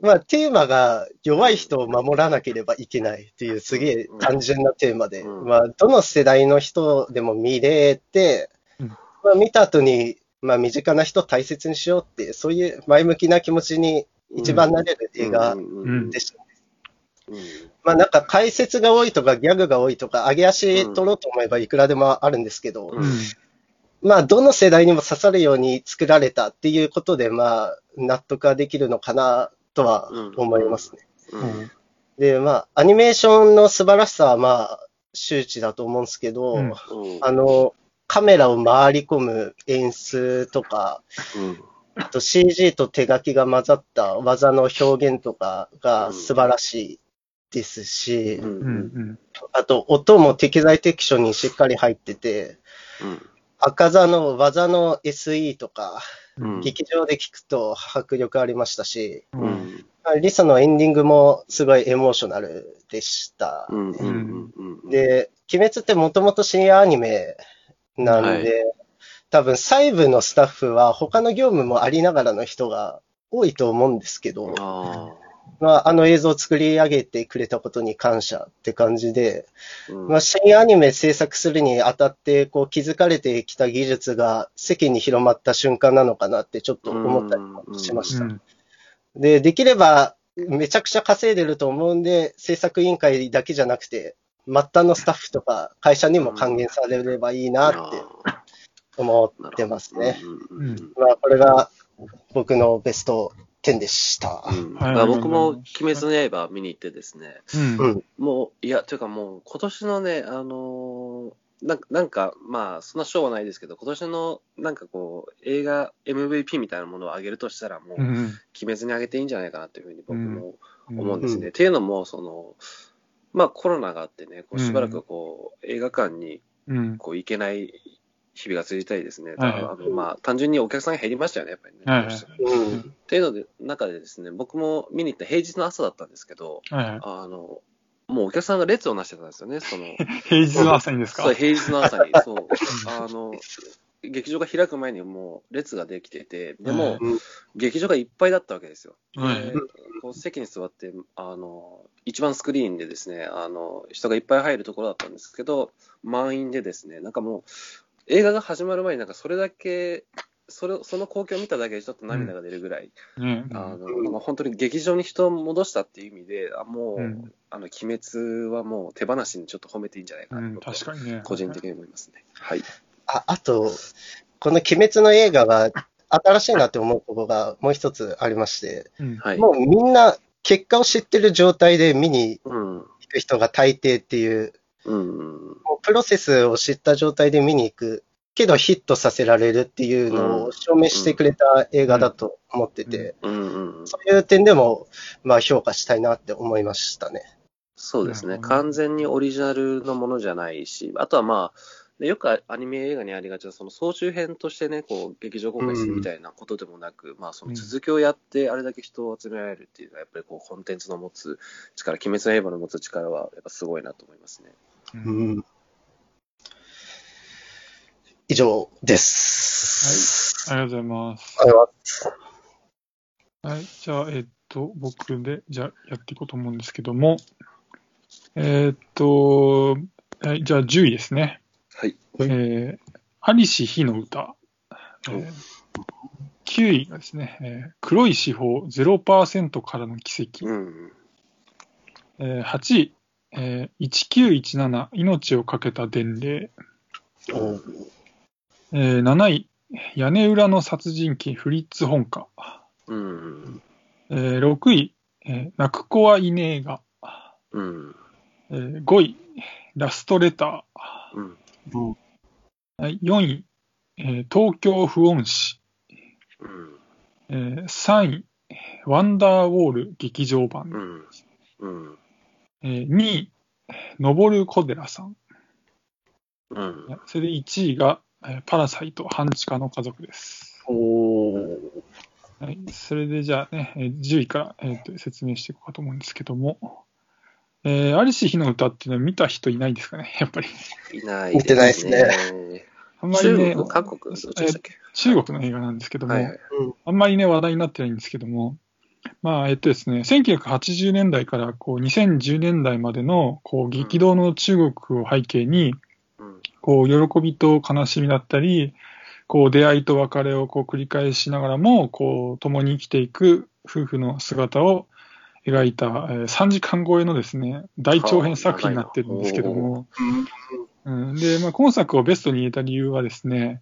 まあテーマが弱い人を守らなければいけないっていうすげえ単純なテーマで、うん。まあどの世代の人でも見れて、うん。まあ見た後に、まあ身近な人を大切にしようっていう、そういう前向きな気持ちに一番なれる映画でした。うん。まあなんか解説が多いとかギャグが多いとか、上げ足取ろうと思えばいくらでもあるんですけど、うん。うんまあどの世代にも刺さるように作られたっていうことで、まあ納得ができるのかなとは思いますね。うん。で、まあアニメーションの素晴らしさはまあ周知だと思うんですけど、あの、カメラを回り込む演出とか、うん。あと CG と手書きが混ざった技の表現とかが素晴らしいですし、うんうん。うんあと音も適材適所にしっかり入ってて、うん。赤座の技の SE とか、うん。劇場で聞くと迫力ありましたし、ううん。んリサのエンディングもすごいエモーショナルでした。うんうんうんで、鬼滅ってもともと深夜アニメなんで、はい。多分細部のスタッフは他の業務もありながらの人が多いと思うんですけど、あまあ、あの映像を作り上げてくれたことに感謝って感じで、ーうん。まあ、深夜アニメ制作するにあたって、こう気づかれてきた技術が世間に広まった瞬間なのかなってちょっと思ったりもしました。うん。で、できればめちゃくちゃ稼いでると思うんで、制作委員会だけじゃなくて、末端のスタッフとか会社にも還元されればいいなって思ってますね。まあ、これが僕のベスト10でした。うん。はい。僕も鬼滅の刃見に行ってですね、うん。うん。もう、いや、というかもう今年のね、あのーなんか、なんか、まあ、そんなしょうはないですけど、今年の、なんかこう、映画 MVP みたいなものを上げるとしたら、もう、うん鬼滅に上げていいんじゃないかなというふうに僕もうん。思うんですね。うん。っていうのも、その、まあコロナがあってね、こうしばらくこう、映画館にうん。こう行けない日々が続いたりですね、あのまあ単純にお客さんが減りましたよね、やっぱりね。はい。はいどうん。っていうので、中でですね、僕も見に行った平日の朝だったんですけど、はいはい。あの、もうお客さんが列をなしてたんですよね、その、平日の朝にですか？そう、平日の朝に、そう、あの、劇場が開く前にもう列ができてて、でも、うん劇場がいっぱいだったわけですよ。はい。でこう席に座って、あの、一番スクリーンでですね、あの、人がいっぱい入るところだったんですけど、満員でですね、なんかもう、映画が始まる前になんかそれだけ、それその光景を見ただけでちょっと涙が出るぐらい、ねあのなんか本当に劇場に人を戻したっていう意味で、あもう、うんあの鬼滅はもう手放しにちょっと褒めていいんじゃないかう、なんと、確かにね。個人的に思いますね。はい。ああと、この鬼滅の映画が新しいなって思うところがもう一つありまして、うん。はい。もうみんな結果を知ってる状態で見にうん。行く人が大抵っていう、うん。プロセスを知った状態で見に行くけどヒットさせられるっていうのを証明してくれた映画だと思ってて、うん。うん。そういう点でも、まあ評価したいなって思いましたね。そうですね。完全にオリジナルのものじゃないし、あとはまあ、でよくアニメ映画にありがちな、その総集編としてね、こう、劇場公開するみたいなことでもなく、まあ、その続きをやって、あれだけ人を集められるっていうのは、やっぱりこう、コンテンツの持つ力、鬼滅の刃の持つ力は、やっぱすごいなと思いますね。うん以上です。ありがとうございます。ありがとうございます。はい。じゃあ、えっと、僕で、じゃあ、やっていこうと思うんですけども、えっと、はい、じゃあ、10位ですね。はい。えー、アリシ火の歌。えー9位がですね、えー黒い司法0%からの奇跡。うん。えー8位、えー1917命をかけた伝令。うんえー7位、屋根裏の殺人鬼フリッツ本家。うん。えー6位、えー泣く子はいねえが。うん。えー5位、ラストレタうん。うんー。はい4位、えー東京不穏市。うん。えー3位、ワンダーウォール劇場版。うん。うん。えー2位、登る小寺さん。うん。それで1位が、えーパラサイト半地下の家族です。おーはい、それでじゃあね、えー10位から、えーと説明していこうかと思うんですけども、えー、アリシ火の歌っていうのは見た人いないんですかね、やっぱり。いない見てないですねあんまりね、中国、韓国、どっちでしたっけ？中国の映画なんですけども、はいはい。あんまりね、話題になってないんですけども、まあ、えっとですね、1980年代からこう2010年代までのこう激動の中国を背景に、うん。こう喜びと悲しみだったり、こう出会いと別れをこう繰り返しながらも、こう共に生きていく夫婦の姿を描いた、えー3時間超えのですね、大長編作品になってるんですけども、うん、で、まあ、今作をベストに入れた理由はですね、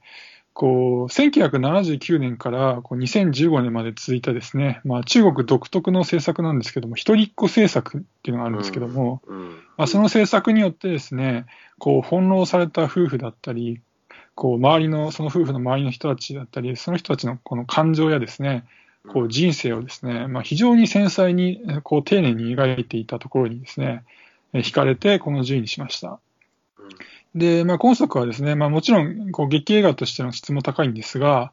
こう、1979年からこう2015年まで続いたですね、まあ、中国独特の政策なんですけども、一人っ子政策っていうのがあるんですけども、うん。まあ、その政策によってですね、こう、翻弄された夫婦だったり、こう、周りの、その夫婦の周りの人たちだったり、その人たちのこの感情やですね、こう、人生をですね、まあ、非常に繊細に、えこう、丁寧に描いていたところにですね、え惹かれて、この10位にしました。で、まあ、今作はですね、まあ、もちろん、こう、劇映画としての質も高いんですが、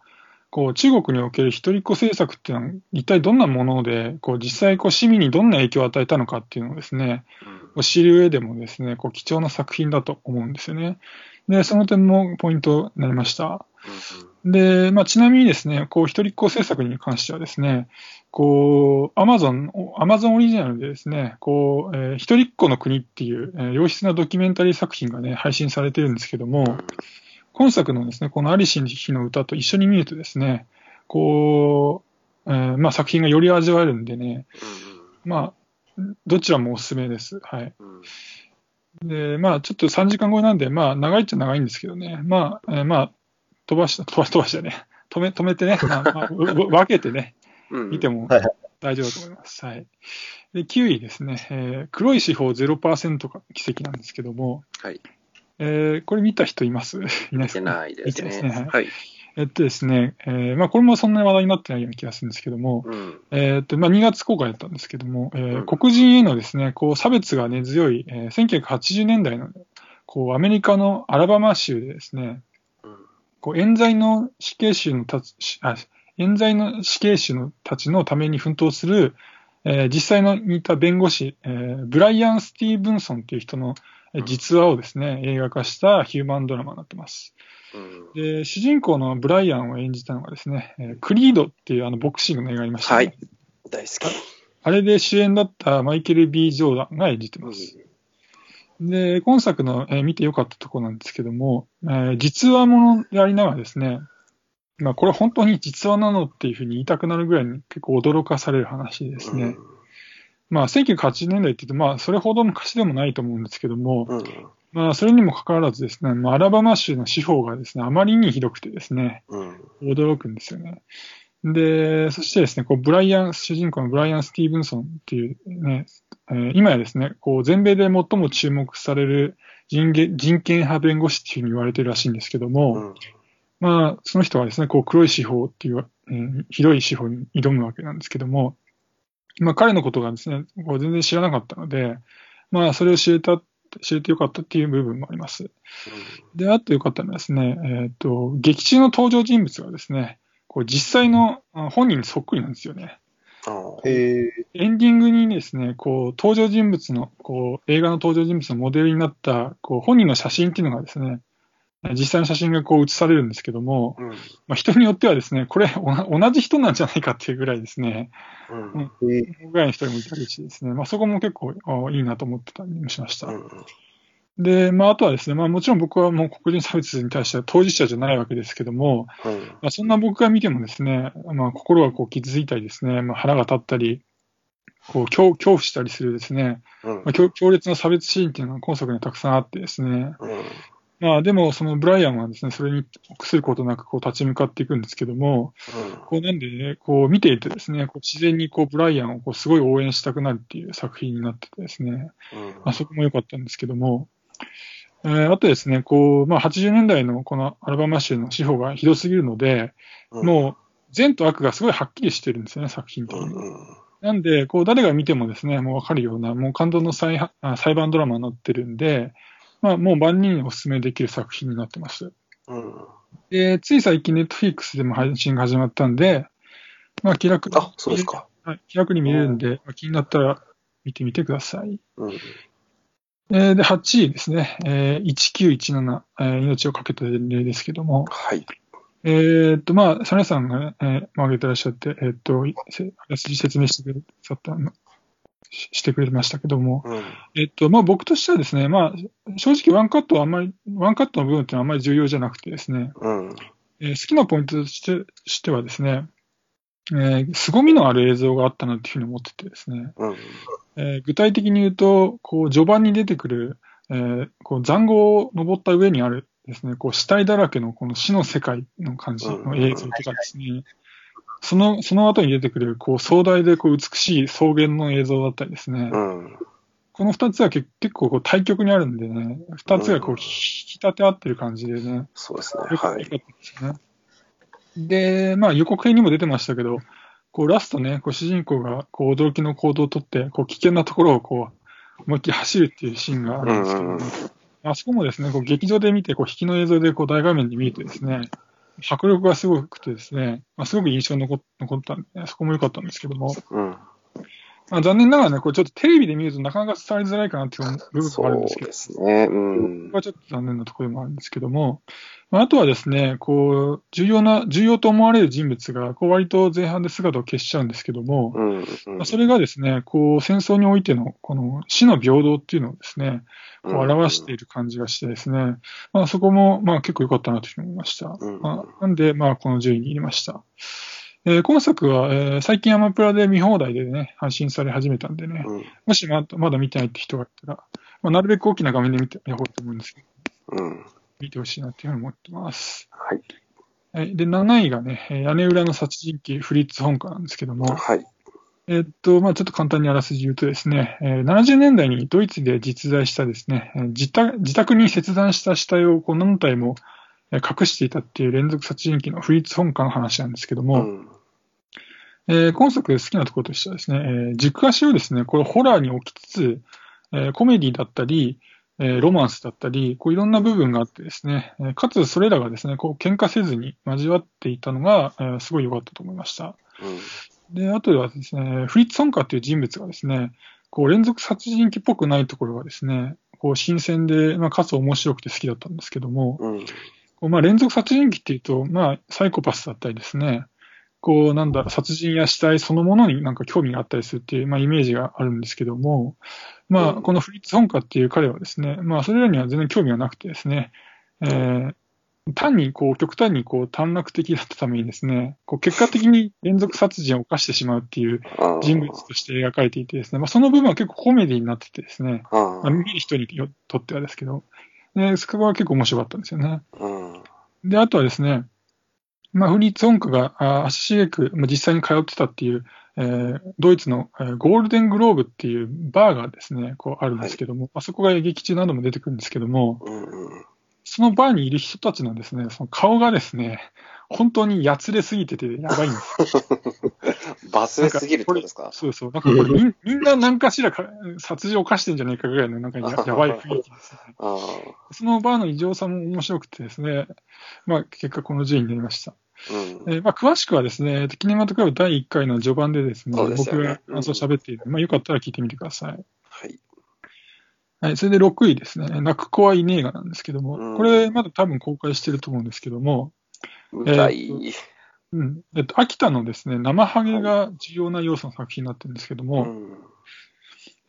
こう、中国における一人っ子政策っていうのは、一体どんなもので、こう、実際、こう、市民にどんな影響を与えたのかっていうのをですね、うん。知る上でもですね、こう、貴重な作品だと思うんですよね。で、その点もポイントになりました。で、まあ、ちなみにですね、こう、一人っ子政策に関してはですね、こう、アマゾン、アマゾンオリジナルでですね、こう、えー一人っ子の国っていう、えー良質なドキュメンタリー作品がね、配信されてるんですけども、今作のですね、このアリシン日の歌と一緒に見るとですね、こう、えーまあ、作品がより味わえるんでね、まあ、どちらもおすすめです。はい。うん。で、まあ、ちょっと3時間超えなんで、まあ、長いっちゃ長いんですけどね。まあ、えーまあ、飛ばした、飛ばし、飛ばしてね。止め、止めてね。まあ、まあ、分けてね、うん。見てもはいはい大丈夫だと思います。はい。で、9位ですね。えー黒い司法0%が奇跡なんですけども、はい。えーこれ見た人います？いない見てですか？ないです見てないですねね。はい。えっとですね、えーまあ、これもそんなに話題になってないような気がするんですけども、うん。えーっと、まあ、2月公開だったんですけども、えーうん黒人へのですね、こう、差別が根強い、えー1980年代の、こう、アメリカのアラバマ州でですね、うん。こう、冤罪の死刑囚のたち、しあ、冤罪の死刑囚のたちのために奮闘する、えー実際のにいた弁護士、えーブライアン・スティーブンソンっていう人の、え実話をですね、映画化したヒューマンドラマになってます。うんで、主人公のブライアンを演じたのがですね、えークリードっていうあのボクシングの映画ありました、ね。はい。大好き。あれで主演だったマイケル・ B・ ジョーダンが演じてます。で、今作の、えー見てよかったところなんですけども、えー実話ものでありながらですね、まあこれ本当に実話なのっていうふうに言いたくなるぐらいに結構驚かされる話でですね、まあ1980年代って言うとまあそれほど昔でもないと思うんですけども、うん。まあそれにもかかわらずですね、まあアラバマ州の司法がですね、あまりにひどくてですね、うん。驚くんですよね。で、そしてですね、こう、ブライアン、主人公のブライアン・スティーブンソンっていうね、えー今やですね、こう、全米で最も注目される人権人権派弁護士っていうふうに言われてるらしいんですけども、うん。まあ、その人はですね、こう、黒い司法っていう、えーひどい司法に挑むわけなんですけども、まあ、彼のことがですね、こう全然知らなかったので、まあ、それを知れた、知れてよかったっていう部分もあります。で、あとよかったのはですね、えっ、と、劇中の登場人物がですね、こう実際のあ本人にそっくりなんですよね。ああへえ。エンディングにですね、こう、登場人物の、こう、映画の登場人物のモデルになった、こう、本人の写真っていうのがですね、実際の写真がこう写されるんですけども、うん。まあ、人によってはですね、これ同じ人なんじゃないかっていうぐらいですね、うん。ぐらいの人もいたりしてですね、まあ、そこも結構あいいなと思ってたりもしました。うん。で、まあ、あとはですね、まあ、もちろん僕はもう黒人差別に対しては当事者じゃないわけですけども、うん。まあ、そんな僕が見てもですね、まあ、心がこう傷ついたりですね、まあ、腹が立ったり、こう恐恐怖したりするですね、うんまあ、強強烈な差別シーンっていうのは今作にはたくさんあってですね、うん。まあでもそのブライアンはですね、それに臆することなくこう立ち向かっていくんですけども、こうなんでね、こう見ていてですね、こう自然にこうブライアンをこうすごい応援したくなるっていう作品になっててですね、まあ、そこも良かったんですけども、えーあとですね、こう、まあ80年代のこのアルバマ州の司法がひどすぎるので、うん。もう善と悪がすごいはっきりしてるんですよね、作品的に。うん。なんで、こう、誰が見てもですね、もうわかるような、もう感動の裁判ドラマになってるんで、まあ、もう万人にお勧めできる作品になってます。うん。で、つい最近、ネットフリックスでも配信が始まったんで、まあ、気楽に、あ、そうですか。はい、気楽に見れるんで、まあ、気になったら見てみてください。うん。えーで、8位ですね、えー1917、えー命をかけた例ですけども、はい。えーっと、まあ、サネさんがね、えー、まあ、挙げてらっしゃって、えーっと、説明してくれさったししてくれましたけども、うん。えっと、まあ僕としてはですね、まあ正直ワンカットはあんまり、ワンカットの部分ってのはあんまり重要じゃなくてですね、うん。えー好きなポイントとしてしてはですね、えー凄みのある映像があったなっていうふうに思っててですね、うん。えー具体的に言うと、こう序盤に出てくる、えーこう塹壕を登った上にあるですね、こう死体だらけのこの死の世界の感じの映像とかですね、その、その後に出てくる、こう壮大でこう美しい草原の映像だったりですね、うん。この二つは結結構こう対極にあるんでね、二つがこう引き立て合ってる感じでね、そうですね。よかったはい。ですね。で、まあ予告編にも出てましたけど、こうラストね、こう主人公がこう驚きの行動をとって、こう危険なところをこう思いっきり走るっていうシーンがあるんですけど、うんうんねあそこもですね、こう劇場で見て、こう引きの映像でこう大画面で見るとですね、迫力がすごくてですね、まあ、すごく印象に残残ったんで、そこも良かったんですけども、まあ、残念ながらね、これちょっとテレビで見るとなかなか伝わりづらいかなっていう部分もそうあるんですけどで、すね。うんここ。はちょっと残念なところでもあるんですけども、まあ、あとはですね、こう、重要な、重要と思われる人物が、こう、割と前半で姿を消しちゃうんですけども、うん。うんまあ、それがですね、こう、戦争においての、この死の平等っていうのをですね、こう表している感じがしてですね、まあ、そこも、まあ、結構良かったなというふうに思いました。うんまあ、なんで、まあ、この順位に入れました。えー今作は、えー最近アマプラで見放題でね、配信され始めたんでね、うん。もしまだまだ見てないって人がいたら、まあ、なるべく大きな画面で見てやろうと思うんですけど、うん。見てほしいなっていうふうに思ってます。はい。はい。で、7位がね、えー屋根裏の殺人鬼フリッツ本家なんですけども、はい。えっと、まあちょっと簡単にあらすじ言うとですね、えー70年代にドイツで実在したですね、えー自宅自宅に切断した死体をこう何体もえー隠していたっていう連続殺人鬼のフリッツ本家の話なんですけども、うん。えー今作好きなところとしてはですね、えー軸足をですね、これホラーに置きつつ、えーコメディだったり、えーロマンスだったり、こういろんな部分があってですね、えーかつそれらがですね、こう喧嘩せずに交わっていたのが、えーすごい良かったと思いました。で、あとはですね、フリッツ・ソンカーっていう人物がですね、こう連続殺人鬼っぽくないところがですね、ここう新鮮で、まあ、かつ面白くて好きだったんですけども、うん。こうまあ、連続殺人鬼っていうと、まあ、サイコパスだったりですね、こう、なんだ、殺人や死体そのものになんか興味があったりするっていう、まあ、イメージがあるんですけども、まあ、うんこのフリッツ・ホンカっていう彼はですね、まあ、それらには全然興味がなくてですね、えー単にこう極端にこう短絡的だったためにですね、こう結果的に連続殺人を犯してしまうっていう人物として描かれていてですね、まあ、その部分は結構コメディになっててですね、あまあー見る人によとってはですけど、でそこは結構面白かったんですよね。うん。で、あとはですね、まあ、フリーツ・オンカがあ足しげく、まあ、実際に通ってたっていう、えードイツの、えーゴールデングローブっていうバーがですね、こうあるんですけども、まあ、そこが劇中なども出てくるんですけども。そのバーにいる人たちのですね、その顔がですね、本当にやつれすぎててやばいんですよ。バスレすぎるってことですか？そうそう。なんかこれみん みんな何かしらか殺人を犯してんじゃないかぐらいのなんかや やばい雰囲気ですね。あそのバーの異常さも面白くてですね、まあ結果この順位になりました。ーうん。えーまあ、詳しくはですね、キネマトクラブ第1回の序盤でですね、すねが感想喋っているので、まあ、よかったら聞いてみてください。はい。はい、それで6位ですね、泣く子はいねえがなんですけども、うんこれまだ多分公開してると思うんですけども、見たい。うん、えっと、秋田のですね、生ハゲが重要な要素の作品になってるんですけども、うん。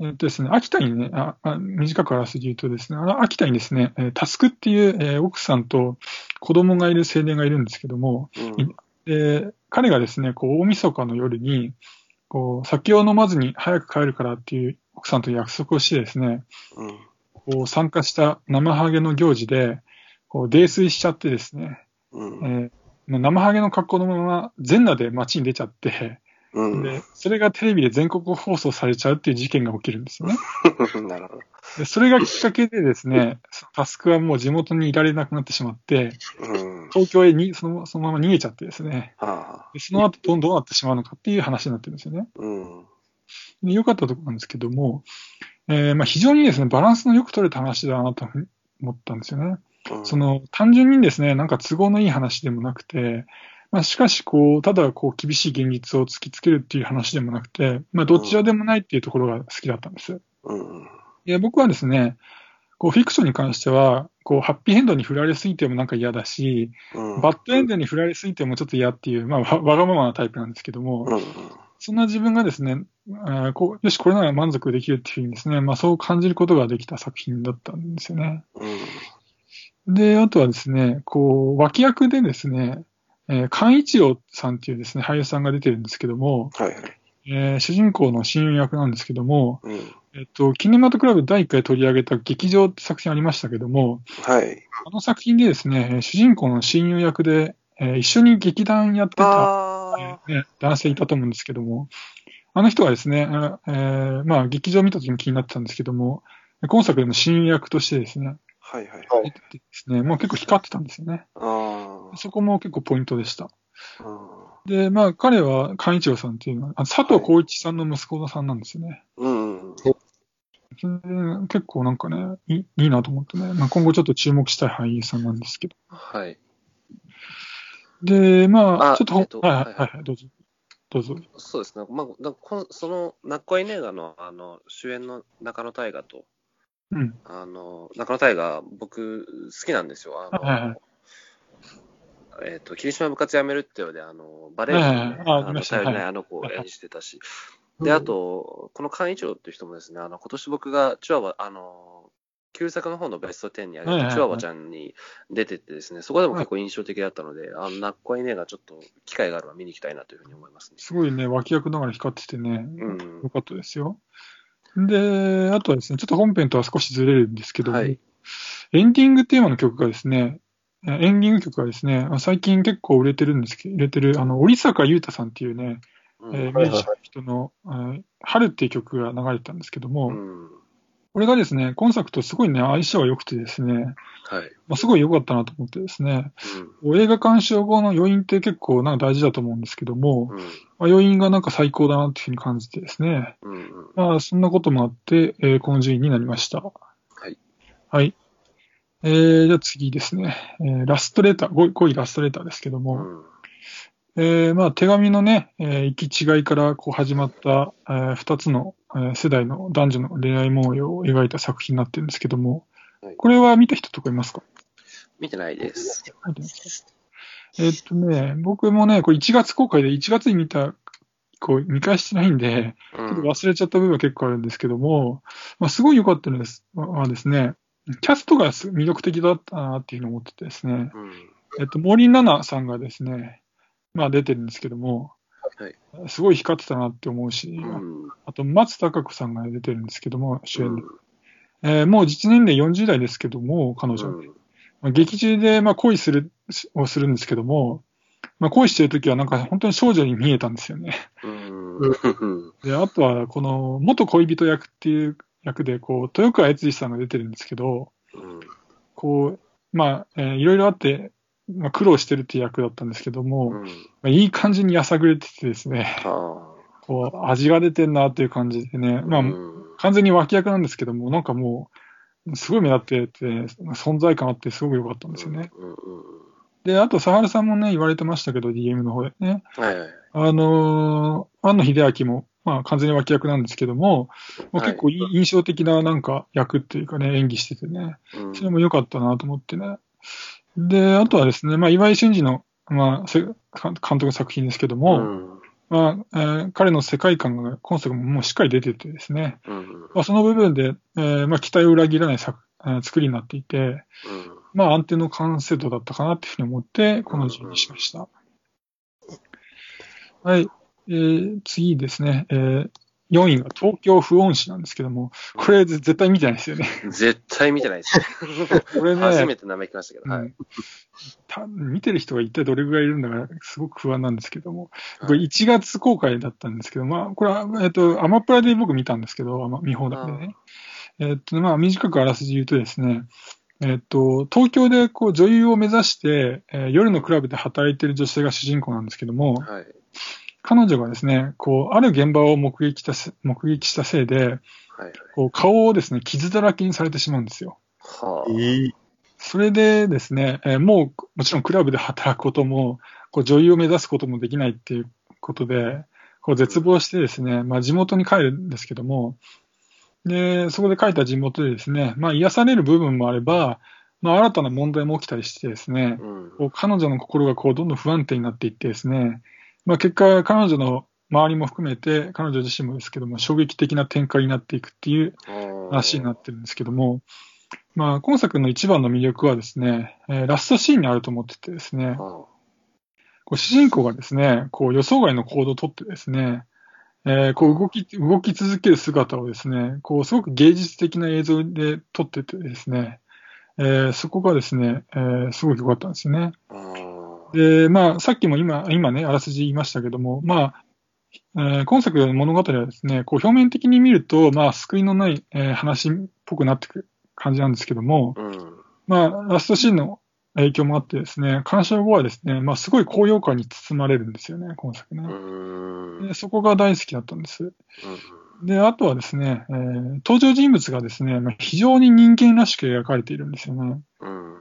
えっとですね、秋田にね、ああ短くあらすじ言うとですね、あの秋田にですね、えータスクっていう、えー奥さんと子供がいる青年がいるんですけども、うん。で、彼がですね、こう、大晦日の夜に、こう、酒を飲まずに早く帰るからっていう奥さんと約束をしてですね、うん。こう、参加した生ハゲの行事で、こう、泥酔しちゃってですね、うん。えー生ハゲの格好のまま全裸で街に出ちゃって、うん。で、それがテレビで全国放送されちゃうっていう事件が起きるんですよね。なるほど。で、それがきっかけでですね、タスクはもう地元にいられなくなってしまって、うん。東京へにそのそのまま逃げちゃってですね、はあ。でその後どうどうなってしまうのかっていう話になってるんですよね。うん。で良かったところなんですけども、えーまあ、非常にですね、バランスのよく取れた話だなと思ったんですよね。うんその、単純にですね、なんか都合のいい話でもなくて、まあ、しかし、こう、ただ、こう、厳しい現実を突きつけるっていう話でもなくて、まあ、どちらでもないっていうところが好きだったんです。うん。いや、僕はですね、こう、フィクションに関しては、こう、ハッピーエンドに振られすぎてもなんか嫌だし、うん。バッドエンドに振られすぎてもちょっと嫌っていう、まあ、わわがままなタイプなんですけども、うん。そんな自分がですね、あーこうよし、これなら満足できるっていうふうにですね、まあそう感じることができた作品だったんですよね。うん。で、あとはですね、こう、脇役でですね、えー、菅一郎さんっていうですね、俳優さんが出てるんですけども、はいはい。えー主人公の親友役なんですけども、うん。えっと、キネマトクラブ第1回取り上げた劇場って作品ありましたけども、はい。あの作品でですね、えー主人公の親友役で、えー一緒に劇団やってた、あえーね、男性いたと思うんですけども、あの人がですね、あえーまあ、劇場を見た時に気になってたんですけども、今作でも親友役としてですね、あ。はいはい。はい出ててですね、もう結構光ってたんですよね。あそこも結構ポイントでした。あ。で、まあ、彼は、寛一郎さんっていうのは、あ佐藤浩一さんの息子さんなんですよね。うん。それで結構なんかねいい、いいなと思ってね、まあ、今後ちょっと注目したい俳優さんなんですけど。はい。で、まあ、あちょっとほ、えっとはいはいはいはいはい、どうぞ。どうぞ。そうですね。まあ、だこのその、ナッコアイネーガの、あの、主演の中野大河と、うん。あの、中野大河、僕、好きなんですよ。あの、はいはいえっ、と、霧島部活やめるってようで、あの、バレエね、ああの、頼りないはいあの子を演じてたし、うん。で、あと、この菅一郎っていう人もですね、あの、今年僕がチワワ、あの、旧作の方のベスト10に挙はいはいはい。げたチワワちゃんに出ててですね、そこでも結構印象的だったので、あの、ナッコアイネーガちょっと機会があれば見に行きたいなというふうに思いますね。すごいね、脇役ながら光っててね、うん。よかったですよ。で、あとはですね、ちょっと本編とは少しずれるんですけども、はい。エンディングテーマの曲がですね、えエンディング曲がですね、あ最近結構売れてるんですけど、売れてる、あの、織坂優太さんっていうね、うんえーミュージシャンの人の、えー春っていう曲が流れてたんですけども、うん。これがですね、今作とすごいね、相性が良くてですね、はい。まあ、すごい良かったなと思ってですね、うん。映画鑑賞後の余韻って結構なんか大事だと思うんですけども、うん。まあ、余韻がなんか最高だなっていうふうに感じてですね、うん。うん。まあ、そんなこともあって、えーこの順位になりました。はい。はい。えー、じゃあ次ですね。えーラストレター5、5位ラストレターですけども、うん。えーまあ、手紙のね、えー行き違いからこう始まった、えー二つの、えー世代の男女の恋愛模様を描いた作品になってるんですけども、はいこれは見た人とかいますか？見てないです。えーっとね、僕もね、これ1月公開で1月に見た、こう見返してないんで、うちょっとん。忘れちゃった部分は結構あるんですけども、まあ、すごい良かったのですはですね、キャストがす魅力的だったなっていうのを思っててですね、うん。えっと、森七菜さんがですね、まあ出てるんですけども、はいすごい光ってたなって思うし、うん。あと松たか子さんが出てるんですけども、主演で。えーもう実年齢40代ですけども、彼女。うんまあ劇中でまあ恋する、をするんですけども、まあ恋してるときはなんか本当に少女に見えたんですよね。うん。で、あとはこの元恋人役っていう役で、こう、豊川悦司さんが出てるんですけど、うん。こう、まあ、えーいろいろあって、まあ、苦労してるっていう役だったんですけども、まうん。あ、いい感じにやさぐれててですね、あ こう、味が出てんなっていう感じでね、あ。まあ、うん完全に脇役なんですけども、なんかもう、すごい目立ってて、存在感あってすごく良かったんですよね。で、あと、佐原さんもね、言われてましたけど、DM の方でね。うん。はいはい。あのー、庵野秀明も、まあ、完全に脇役なんですけども、まあ、はい。結構印象的ななんか役っていうかね、演技しててね、うん。それも良かったなと思ってね。で、あとはですね、まあ、岩井俊二の、まあ、せ監督の作品ですけども、うん。まあ、えー彼の世界観が、今作ももうしっかり出ててですね、うん。まあ、その部分で、えーまあ、期待を裏切らない作えー作りになっていて、うん。まあ、安定の完成度だったかなっていうふうに思って、この順にしました。はい。えー次ですね。えー4位が東京不穏市なんですけども、これぜ絶対見てないですよね。絶対見てないです。これね、初めて名前聞きましたけど。はいうん。た見てる人が一体どれぐらいいるんだか、すごく不安なんですけども、これはい1月公開だったんですけど、まあ、これは、えっと、アマプラで僕見たんですけど、見放題でね。えっと、まあ、短くあらすじ言うとですね、えっと、東京でこう女優を目指して、えー夜のクラブで働いている女性が主人公なんですけども、はい。彼女がですね、こう、ある現場を目撃したせ、目撃したせいで、はい。こう、顔をですね、傷だらけにされてしまうんですよ。はあ。えそれでですね、えーもう、もちろんクラブで働くことも、こう女優を目指すこともできないっていうことで、こう絶望してですね、まあ地元に帰るんですけども、で、そこで帰った地元でですね、まあ癒される部分もあれば、まあ新たな問題も起きたりしてですね、うん。こう彼女の心がこうどんどん不安定になっていってですね、まあ結果彼女の周りも含めて、彼女自身もですけども、衝撃的な展開になっていくっていう話になってるんですけども、まあ、今作の一番の魅力はですね、えーラストシーンにあると思っててですね、はこう主人公がですね、こう予想外の行動をとってですね、えーこう動き、動き続ける姿をですね、こうすごく芸術的な映像で撮っててですね、えーそこがですね、えーすごく良かったんですよね。で、まあ、さっきも今、今ね、あらすじ言いましたけども、まあ、えー今作の物語はですね、こう表面的に見ると、まあ、救いのない、えー話っぽくなってくる感じなんですけども、あ。うん。まあ、ラストシーンの影響もあってですね、鑑賞後はですね、まあ、すごい高揚感に包まれるんですよね、今作ね。うん。でそこが大好きだったんです。うんで、あとはですね、えー登場人物がですね、まあ、非常に人間らしく描かれているんですよね。うん。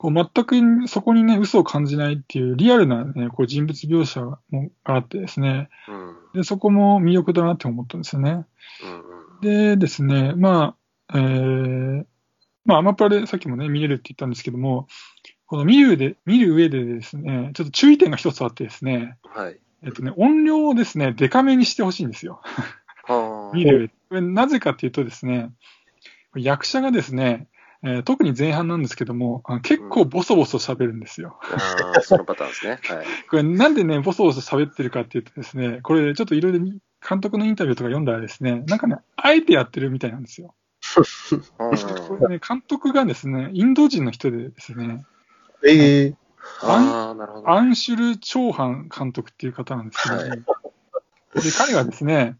こう全くそこにね、嘘を感じないっていうリアルなね、こう人物描写もがあってですね、うん。で、そこも魅力だなって思ったんですよね。うん。でですね、まあ、えー、まあ、アマプラでさっきもね、見れるって言ったんですけども、この見る上で、見る上でですね、ちょっと注意点が一つあってですね、はい。えっとね、音量をですね、デカめにしてほしいんですよ。はあ。見る上で。なぜかっていうとですね、役者がですね、えー特に前半なんですけども、結構ボソボソ喋るんですよ。ああ、そのパターンですね。はい。これなんでね、ボソボソ喋ってるかっていうとですね、これちょっといろいろ監督のインタビューとか読んだらですね、なんかね、あえてやってるみたいなんですよ。これね、監督がですね、インド人の人でですね、ええああ、なるほど。アンシュル・チョーハン監督っていう方なんですけど、はいで、彼がですね、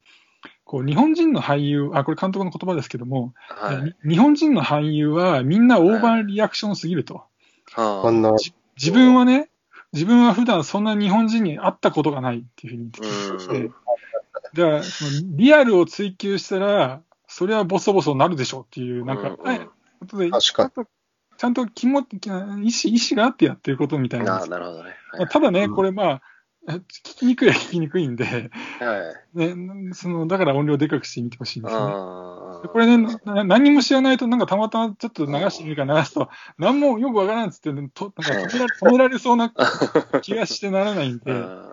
こう、日本人の俳優、あ、これ監督の言葉ですけども、はい。に日本人の俳優はみんなオーバーリアクションすぎると。はこんな、自分はね、自分は普段そんな日本人に会ったことがないっていうふうに言ってだから、そのリアルを追求したら、それはボソボソなるでしょうっていう、なんか、うんうん。はいことで確かに。ちゃんと、ちゃんと気持ち、意思、意思があってやってることみたいな。ただね、うん。これまあ、え聞きにくいは聞きにくいんで、はい。ね、その、だから音量でかくしてみてほしいんですよね。ああ。でこれね、な何も知らないと、なんかたまたまちょっと流してみるから流すと、何もよくわからんっつって、ね、となんか止められ 止められそうな気がしてならないんで、あ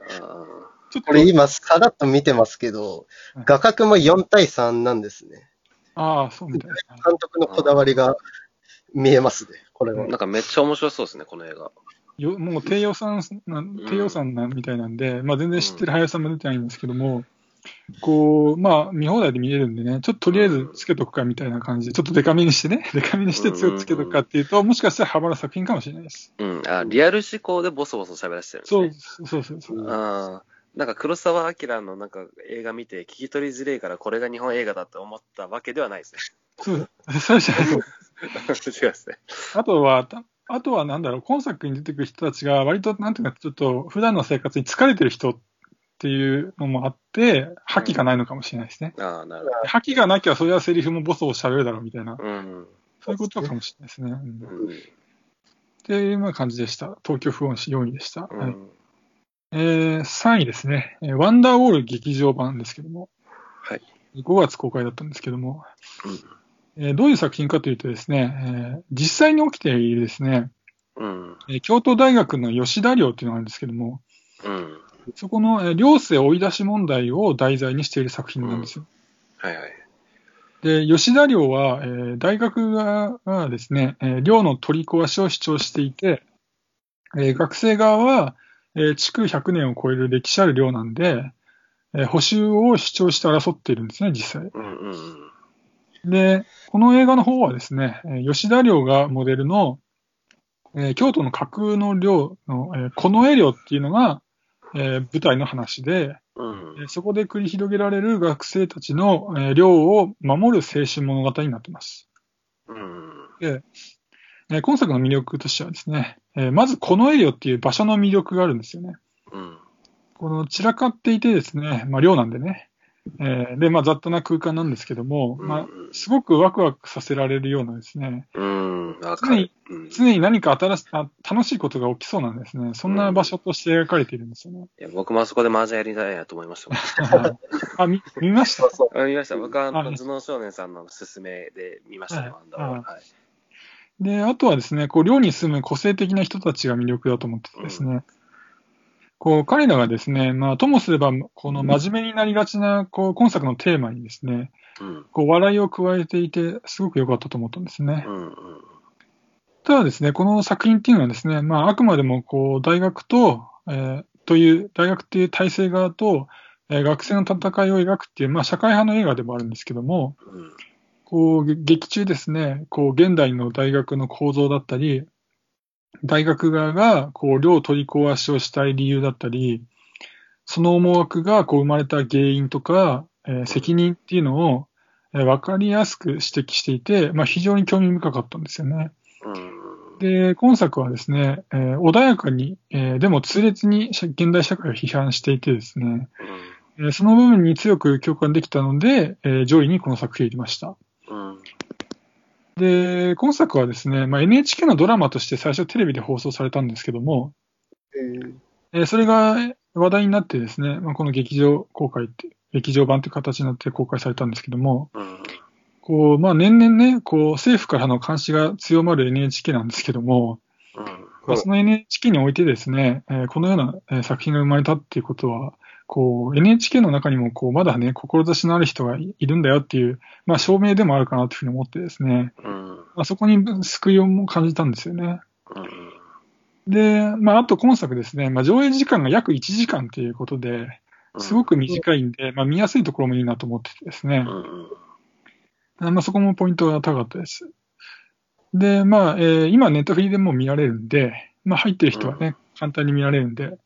ちょっとこ、れ今、さらっと見てますけどはい、画角も4対3なんですね。ああ、そうみたいですね。監督のこだわりが見えますね、これは。なんかめっちゃ面白そうですね、この映画。よもう低予算な、低予算なみたいなんで、まあ全然知ってる林さんも出てないんですけども、こう、まあ見放題で見れるんでね、ちょっととりあえずつけとくかみたいな感じで、ちょっとデカめにしてね、デカめにしてつつけとくかっていうと、もしかしたらハマる作品かもしれないです。うん。あ、リアル思考でボソボソ喋らせてるんですね。そう、そうそうそう。ああ。なんか黒澤明のなんか映画見て聞き取りづれえからこれが日本映画だって思ったわけではないですそう、そうじゃないと思うね。違いますね。あとは、たあとはなんだろう、今作に出てくる人たちが割と、なんていうか、ちょっと普段の生活に疲れてる人っていうのもあって、覇気がないのかもしれないですね。ああ、なるほ覇気がなきゃ、それはセリフもボソボソ喋るだろうみたいな、ど。うん。そういうことかもしれないですね。うんうん。っていうような感じでした。東京不穏史4位でした。はいうん。えー、3位ですね、えーワンダーウォール劇場版ですけども、はい。5月公開だったんですけども、えーどういう作品かというとですね、えー実際に起きているですね、うん。えー京都大学の吉田寮っていうのがあるんですけども、うん。そこの、えー寮生追い出し問題を題材にしている作品なんですよ。はいはい。で、吉田寮は、えー大学側がですね、えー寮の取り壊しを主張していて、えー学生側は、えー築100年を超える歴史ある寮なんで、えー補修を主張して争っているんですね、実際。うんうんうん。で、この映画の方はですね、えー吉田寮がモデルの、えー京都の架空の寮の、えー近衛寮っていうのが、えー舞台の話で、うんえーそこで繰り広げられる学生たちの、えー寮を守る青春物語になっています。うん。で、えー今作の魅力としてはですね、えーまず近衛寮っていう場所の魅力があるんですよね。うん。この散らかっていてですね、まあ寮なんでね、えーで、まあ雑多な空間なんですけども、まあ、すごくワクワクさせられるようなですね、うん。常に常に何か新しあ楽しいことが起きそうなんですね。そんな場所として描かれているんですよね。や、僕もあそこで麻雀やりたいなと思いましたもん。あ、見、見ました？そう見ました。僕はあのあ頭脳少年さんの勧めで見ましたね、はい。で、あとはですね、こう、寮に住む個性的な人たちが魅力だと思っててですね、こう、彼らがですね、まあ、ともすれば、この真面目になりがちな、こう、今作のテーマにですね、うん。こう、笑いを加えていて、すごく良かったと思ったんですねう。んうん。ただですね、この作品っていうのはですね、まあ、あくまでも、こう、大学と、えーという、大学っていう体制側と、えー学生の戦いを描くっていう、まあ、社会派の映画でもあるんですけども、うん。こう、げ劇中ですね、こう、現代の大学の構造だったり、大学側が、こう、寮取り壊しをしたい理由だったり、その思惑が、こう、生まれた原因とか、えー責任っていうのを、えーわかりやすく指摘していて、まあ、非常に興味深かったんですよね。うん。で、今作はですね、えー穏やかに、えーでも痛烈に社現代社会を批判していてですね、えーその部分に強く共感できたので、えー上位にこの作品を入れました。うん。で、今作はですね、まあ、NHK のドラマとして最初テレビで放送されたんですけども、えーそれが話題になってですね、まあ、この劇場公開って、劇場版という形になって公開されたんですけども、うん。こう、まあ、年々ね、こう、政府からの監視が強まる NHK なんですけども、うん。まあその NHK においてですね、えーこのようなえー作品が生まれたっていうことは、こう、NHK の中にも、こう、まだね、志のある人がいいるんだよっていう、まあ、証明でもあるかなというふうに思ってですね、うん。まあ、そこに救いをも感じたんですよね。うん。で、まあ、あと今作ですね、まあ、上映時間が約1時間ということで、すごく短いんで、まあ、見やすいところもいいなと思っててですねう、ん。あまあ、そこもポイントが高かったです。で、まあ、えー今ネットフリでも見られるんで、まあ、入ってる人はね、簡単に見られるんで、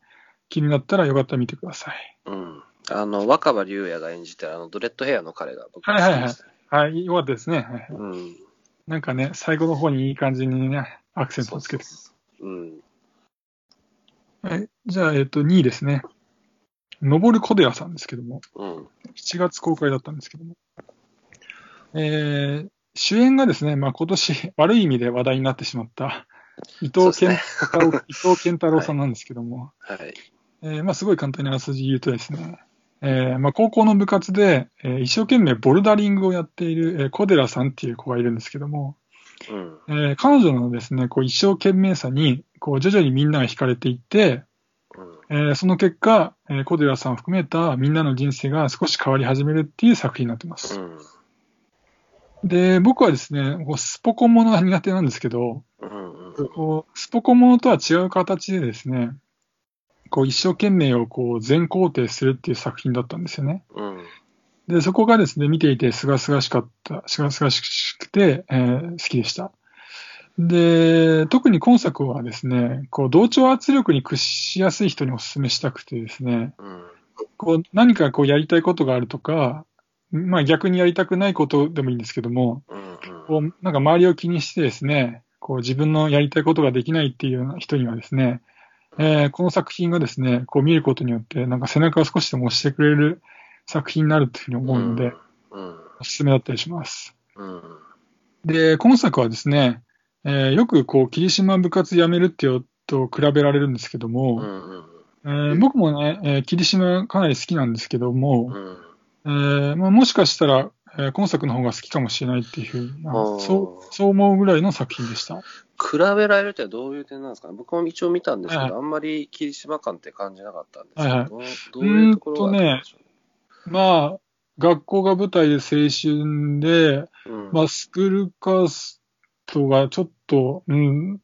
気になったらよかったら見てください。うん。あの、若葉龍也が演じてるあの、ドレッドヘアの彼が僕ははいはいはい。はい、よかったですね。はいうん。なんかね、最後の方にいい感じにね、アクセントをつけて。そううん。はい、じゃあ、えっ、と、2位ですね。登る小寺さんですけども、うん。7月公開だったんですけども。えー、主演がですね、まあ今年悪い意味で話題になってしまった伊藤健太郎、伊藤健太郎さんなんですけども、はい。えーまあ、すごい簡単にあらすじ言うとですね、えーまあ、高校の部活で、えー一生懸命ボルダリングをやっている、えー小寺さんっていう子がいるんですけども、うん。えー彼女のですね、こう一生懸命さに、こう徐々にみんなが惹かれていって、うん。えーその結果、えー小寺さんを含めたみんなの人生が少し変わり始めるっていう作品になってます。うん。で、僕はですね、こうスポコンものが苦手なんですけど。こうスポコンものとは違う形でですね、こう一生懸命をこう全肯定するっていう作品だったんですよね。うん。で、そこがですね、見ていてすがすがしかった、すがすがしくて、えー好きでした。で、特に今作はですね、こう同調圧力に屈しやすい人にお勧めしたくてですね、うん。こう何かこうやりたいことがあるとか、まあ逆にやりたくないことでもいいんですけども、うん。こうなんか周りを気にしてですね、こう自分のやりたいことができないっていうような人にはですね、えーこの作品がですね、こう見ることによって、なんか背中を少しでも押してくれる作品になるというふうに思うので、うん。おすすめだったりします。うん。で、今作はですね、えーよくこう、霧島部活辞めるっていうと比べられるんですけどうも、ん。えー僕もね、えー霧島かなり好きなんですけども、うん。えーまあ、もしかしたら、えー今作の方が好きかもしれないっていうそう、そう思うぐらいの作品でした。比べられるってどういう点なんですか？ね僕も一応見たんですけはい。ど、あんまり霧島感って感じなかったんですけはいはい。ど、どうどういうところがあったんでしょまあ、学校が舞台で青春で、う。うん。まあ、スクールカーストがちょっと、うん、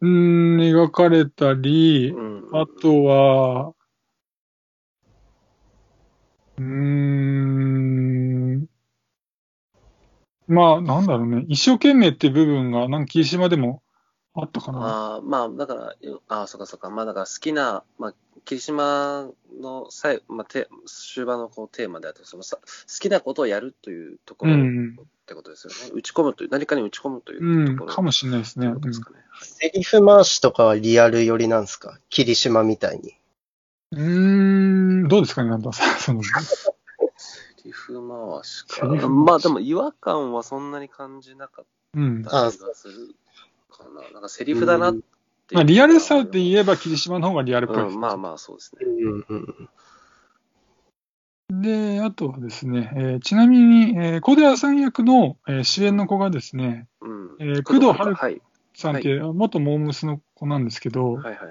うん、描かれたり、うん。あとは、うーん、まあ、なんだろうね。一生懸命っていう部分が、なんか霧島でもあったかな。ああ、まあ、だから、ああ、そうかそうか。まあ、だから好きな、まあ、霧島の最後、まあ、て終盤のこうテーマであって、そのさ好きなことをやるというところっうん、てことですよね。打ち込むという、何かに打ち込むといううん、ところ。かもしれないですね。うことですかね。セリフ回しとかはリアル寄りなんですか？霧島みたいに。うーん、どうですかね、なんださん。その セリフ回しか。まあ、でも違和感はそんなに感じなかっうん。た気がするかな。なんかセリフだなっていうまあ、リアルさで言えば霧島の方がリアルっぽいうん、まあまあ、そうですね。うんうんで、あとはですね、えーちなみに、えー小寺さん役の、えー主演の子がですね、うん。えー工藤遥はい。さんっていう、元モームスの子なんですけど、はいはいはい。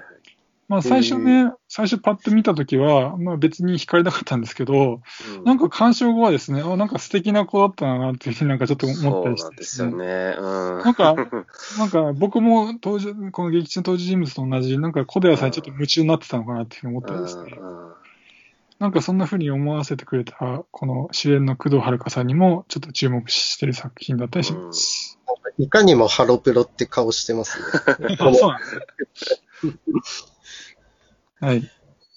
まあ最初ね、最初パッと見たときは、まあ別に惹かれなかったんですけど、うんなんか鑑賞後はですね、あ、なんか素敵な子だったなっていうふうになんかちょっと思ったそうりしてなんですよね。うん。なんか なんか僕も登場、この劇中の登場人物と同じ、なんか小寺さんにちょっと夢中になってたのかなっていうふうに思ったんですね。うんうんなんかそんな風に思わせてくれた、この主演の工藤遥さんにもちょっと注目してる作品だったりします。いかにもハロプロって顔してますね。あ そうなんですね。はい。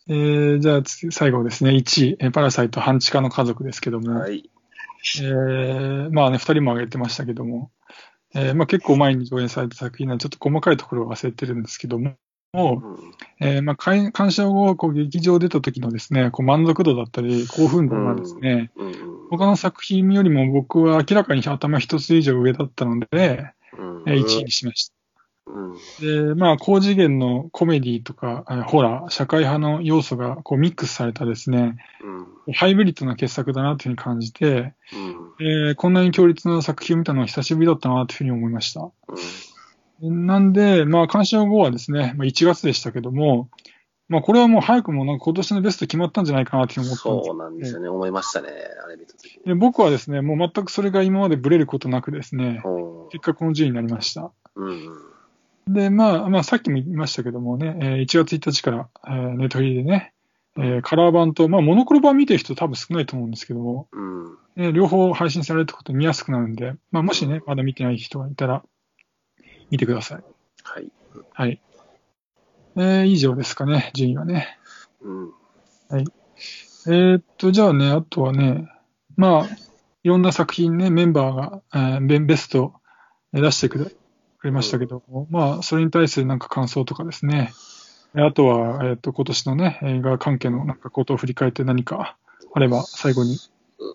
えー、じゃあ次、最後ですね。1位、えーパラサイト半地下の家族ですけども、はい。えー、まあね、二人も挙げてましたけども、えー、まあ結構前に上演された作品なんで、ちょっと細かいところを忘れてるんですけども、うんえーまあ、鑑鑑賞後、こう劇場出た時のですね、こう満足度だったり、興奮度がですね、うん他の作品よりも僕は明らかに頭一つ以上上だったので、うんえー1位にしました。うんで、まあ、高次元のコメディとか、えーホラー、社会派の要素がこうミックスされたですね、うんハイブリッドな傑作だなというふうに感じて、うんえーこんなに強烈な作品を見たのは久しぶりだったなというふうに思いました。なんで、まあ、鑑賞後はですね、まあ、1月でしたけども、まあ、これはもう早くもなんか今年のベスト決まったんじゃないかなというふうに思ったそうなんですよね。思いましたね。あれ見たときに。で僕はですね、もう全くそれが今までブレることなくですね、うん結果この順位になりました。うんで、まあ、まあ、さっきも言いましたけどもね、えー1月1日から、えーネットフリーでね、えーカラー版と、まあ、モノクロ版見てる人多分少ないと思うんですけども、うんね両方配信されるってことで見やすくなるんで、まあ、もしね、まだ見てない人がいたら、見てください。はい。はい。えー以上ですかね、順位はね。うんえーっと、じゃあね、あとはね、まあ、いろんな作品ね、メンバーが、えーベベストえー出してくれくれましたけども、まあ、それに対するなんか感想とかですね、えあとは、えーっと、今年のね、映画関係のなんかことを振り返って何かあれば、最後に。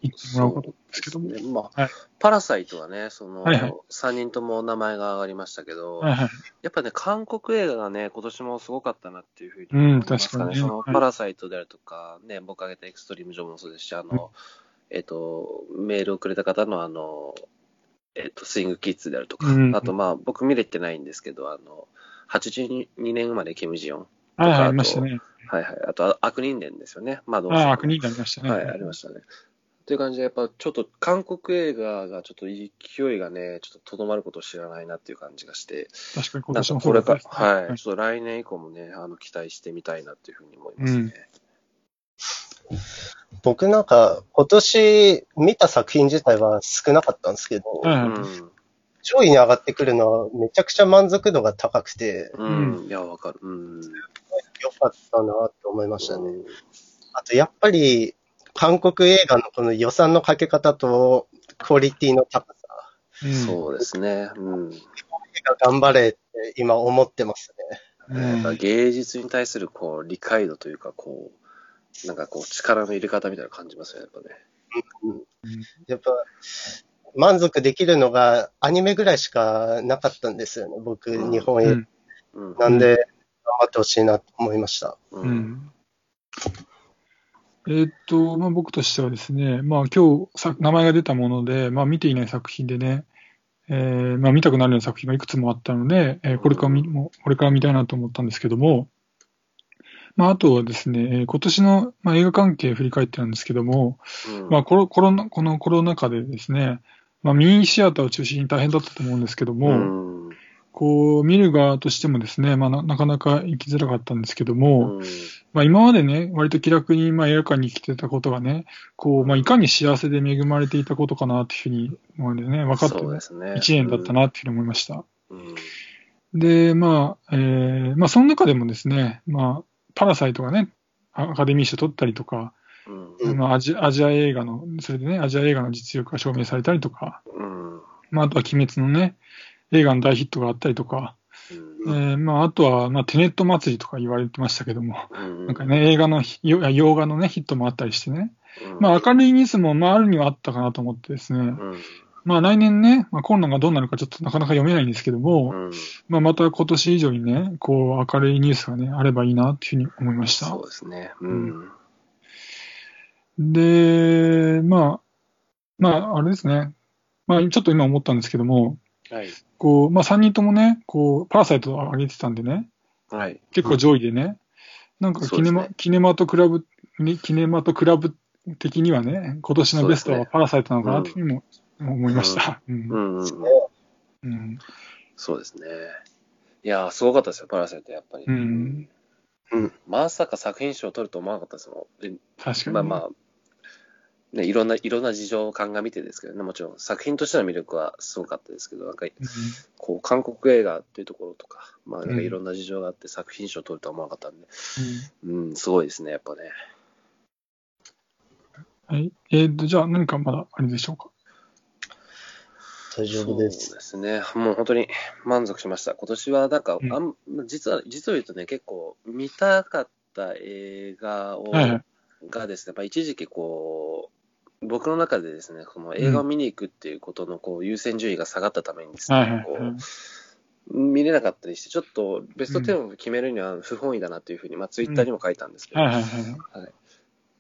言ってもらおうかと思うんですけども。ねまあ、はいパラサイトはね、その、はいはい3人とも名前が上がりましたけど、はいはい。やっぱね、韓国映画がね、今年もすごかったなっていうふうに思いますかね。うん確かにねその、はいパラサイトであるとか、ね、僕挙げたエクストリームジョブもそうですし、あの、えっ、と、メールをくれた方のあの、えっ、と、スイングキッズであるとか、うんあとまあ、僕見れてないんですけど、あの、82年生まれキム・ジヨン。はいはい、ありましたね。はいはい。あと、あ悪人伝ですよね。まあ、どうああ、悪人になりましたね。はい、ありましたね。という感じで、やっぱちょっと韓国映画がちょっと勢いがね、ちょっととどまることを知らないなっていう感じがして、確かに今年もかこれから、はい、ちょっと来年以降もね、あの、期待してみたいなっていうふうに思いますね。僕なんか、今年見た作品自体は少なかったんですけど、うん。上位に上がってくるのはめちゃくちゃ満足度が高くて、うん。いや、わかる。うん。良かったなって思いましたね。あと、やっぱり、韓国映画のこの予算のかけ方と、クオリティの高さ、うんそうですね。うん。映画頑張れって今思ってますね。うん芸術に対するこう理解度というか、こう、なんかこう力の入れ方みたいなの感じますよね、やっぱね。やっぱ、満足できるのがアニメぐらいしかなかったんですよね、僕、うん日本映画。うんうん。なんで、頑張ってほしいなと思いました。う。うんんえーっと、まあ、僕としてはですね、まあ、今日さ名前が出たもので、まあ、見ていない作品でね、えーまあ、見たくなるような作品がいくつもあったので、えーこれから見もこれから見たいなと思ったんですけども、まあ、あとはですね、えー今年の、まあ、映画関係振り返ってなんですけども、うんまあ、コロコロナこのコロナ禍でですね、まあ、ミニシアターを中心に大変だったと思うんですけども、うんこう、見る側としてもですね、まあ、ななかなか行きづらかったんですけども、うんまあ、今までね、割と気楽に、まあ、映画館に来てたことがね、こう、まあ、いかに幸せで恵まれていたことかなっていうふうに思うんでね、分かってね。一年だったなっていうふうに思いました。うん。で、まあ、えーまあ、その中でもですね、まあ、パラサイトがね、アカデミー賞取ったりとか、うん。あアジ、アジア映画の、それでね、アジア映画の実力が証明されたりとか、うん。まあ、あとは鬼滅のね、映画の大ヒットがあったりとか、えーまあ、あとは、まあ、テネット祭りとか言われてましたけども、うん。なんかね、映画の洋画のね、ヒットもあったりしてね、うん、まあ、明るいニュースも、まあ、あるにはあったかなと思ってですね、うん。まあ、来年ね、まあ、コロナがどうなるかちょっとなかなか読めないんですけども、うん。まあ、また今年以上にね、こう、明るいニュースがね、あればいいなっていうふうに思いましたそう。ですね。うん。で、まあ、まあ、あれですね。まあ、ちょっと今思ったんですけども、はい。こう、まあ、3人ともね、こう、パラサイトを上げてたんでね、はい。結構上位でね、なんかキネマ、ねキネマトクラブ、ねキネマトクラブ的にはね、今年のベストはパラサイトなのかなっていうふうにも思いました。うんうん。うん。うんそうですね。いやー、すごかったですよ、パラサイト、やっぱり。うんうんまさか作品賞を取ると思わなかったですもん。で確かに。まあまあ、ね、いろんな、いろんな事情を鑑みてですけどね、もちろん作品としての魅力はすごかったですけど、なんか、こう、韓国映画っていうところとか、まあ、なんかいろんな事情があって作品賞を取るとは思わなかったんで、うん、すごいですね、やっぱね。うんはい。えーと、じゃあ何かまだあれでしょうか？大丈夫です。そうですね。もう本当に満足しました。今年はなんか、うんあん実は、実を言うとね、結構見たかった映画を、はいはいがですね、やっぱ一時期こう、僕の中でですね、この映画を見に行くっていうことのこう優先順位が下がったためにですね、こはう見れなかったりして、ちょっとベスト10を決めるには不本意だなっていうふうに、まあツイッターにも書いたんですけい。ど、はい。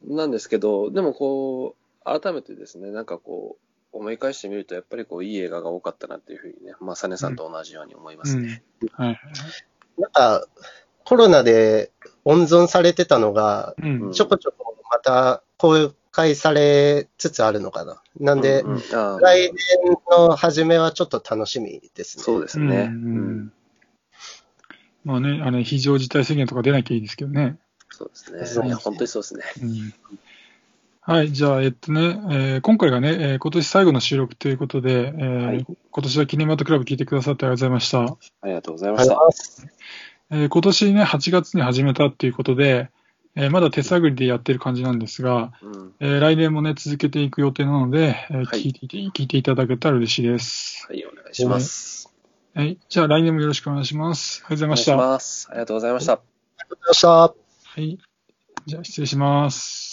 なんですけど、でもこう、改めてですね、なんかこう、思い返してみると、やっぱりこう、いい映画が多かったなっていうふうにね、まあ、サネさんと同じように思いますね。はいはいなんか、コロナで温存されてたのが、うん。うんちょこちょこまた公開されつつあるのかな。なんで、うんうん来年の初めはちょっと楽しみですね。そうですね。うんうんまあね、あれ、非常事態宣言とか出なきゃいいですけどね。そうですね本当にそうですね。うんはい、じゃあ、えっとね、えー今回がね、えー今年最後の収録ということで、えーはい今年はキネマトクラブ聞いてくださってありがとうございました。ありがとうございました。えー今年ね、8月に始めたっていうことで、えーまだ手探りでやってる感じなんですが、うん。えー来年もね、続けていく予定なので、えーはい聞いていて聞いていただけたら嬉しいです。はい、お願いします。はい、じゃあ来年もよろしくお願いします。ありがとうございまし。た。ありがとうございました。ありがとうございました。はい、じゃあ失礼します。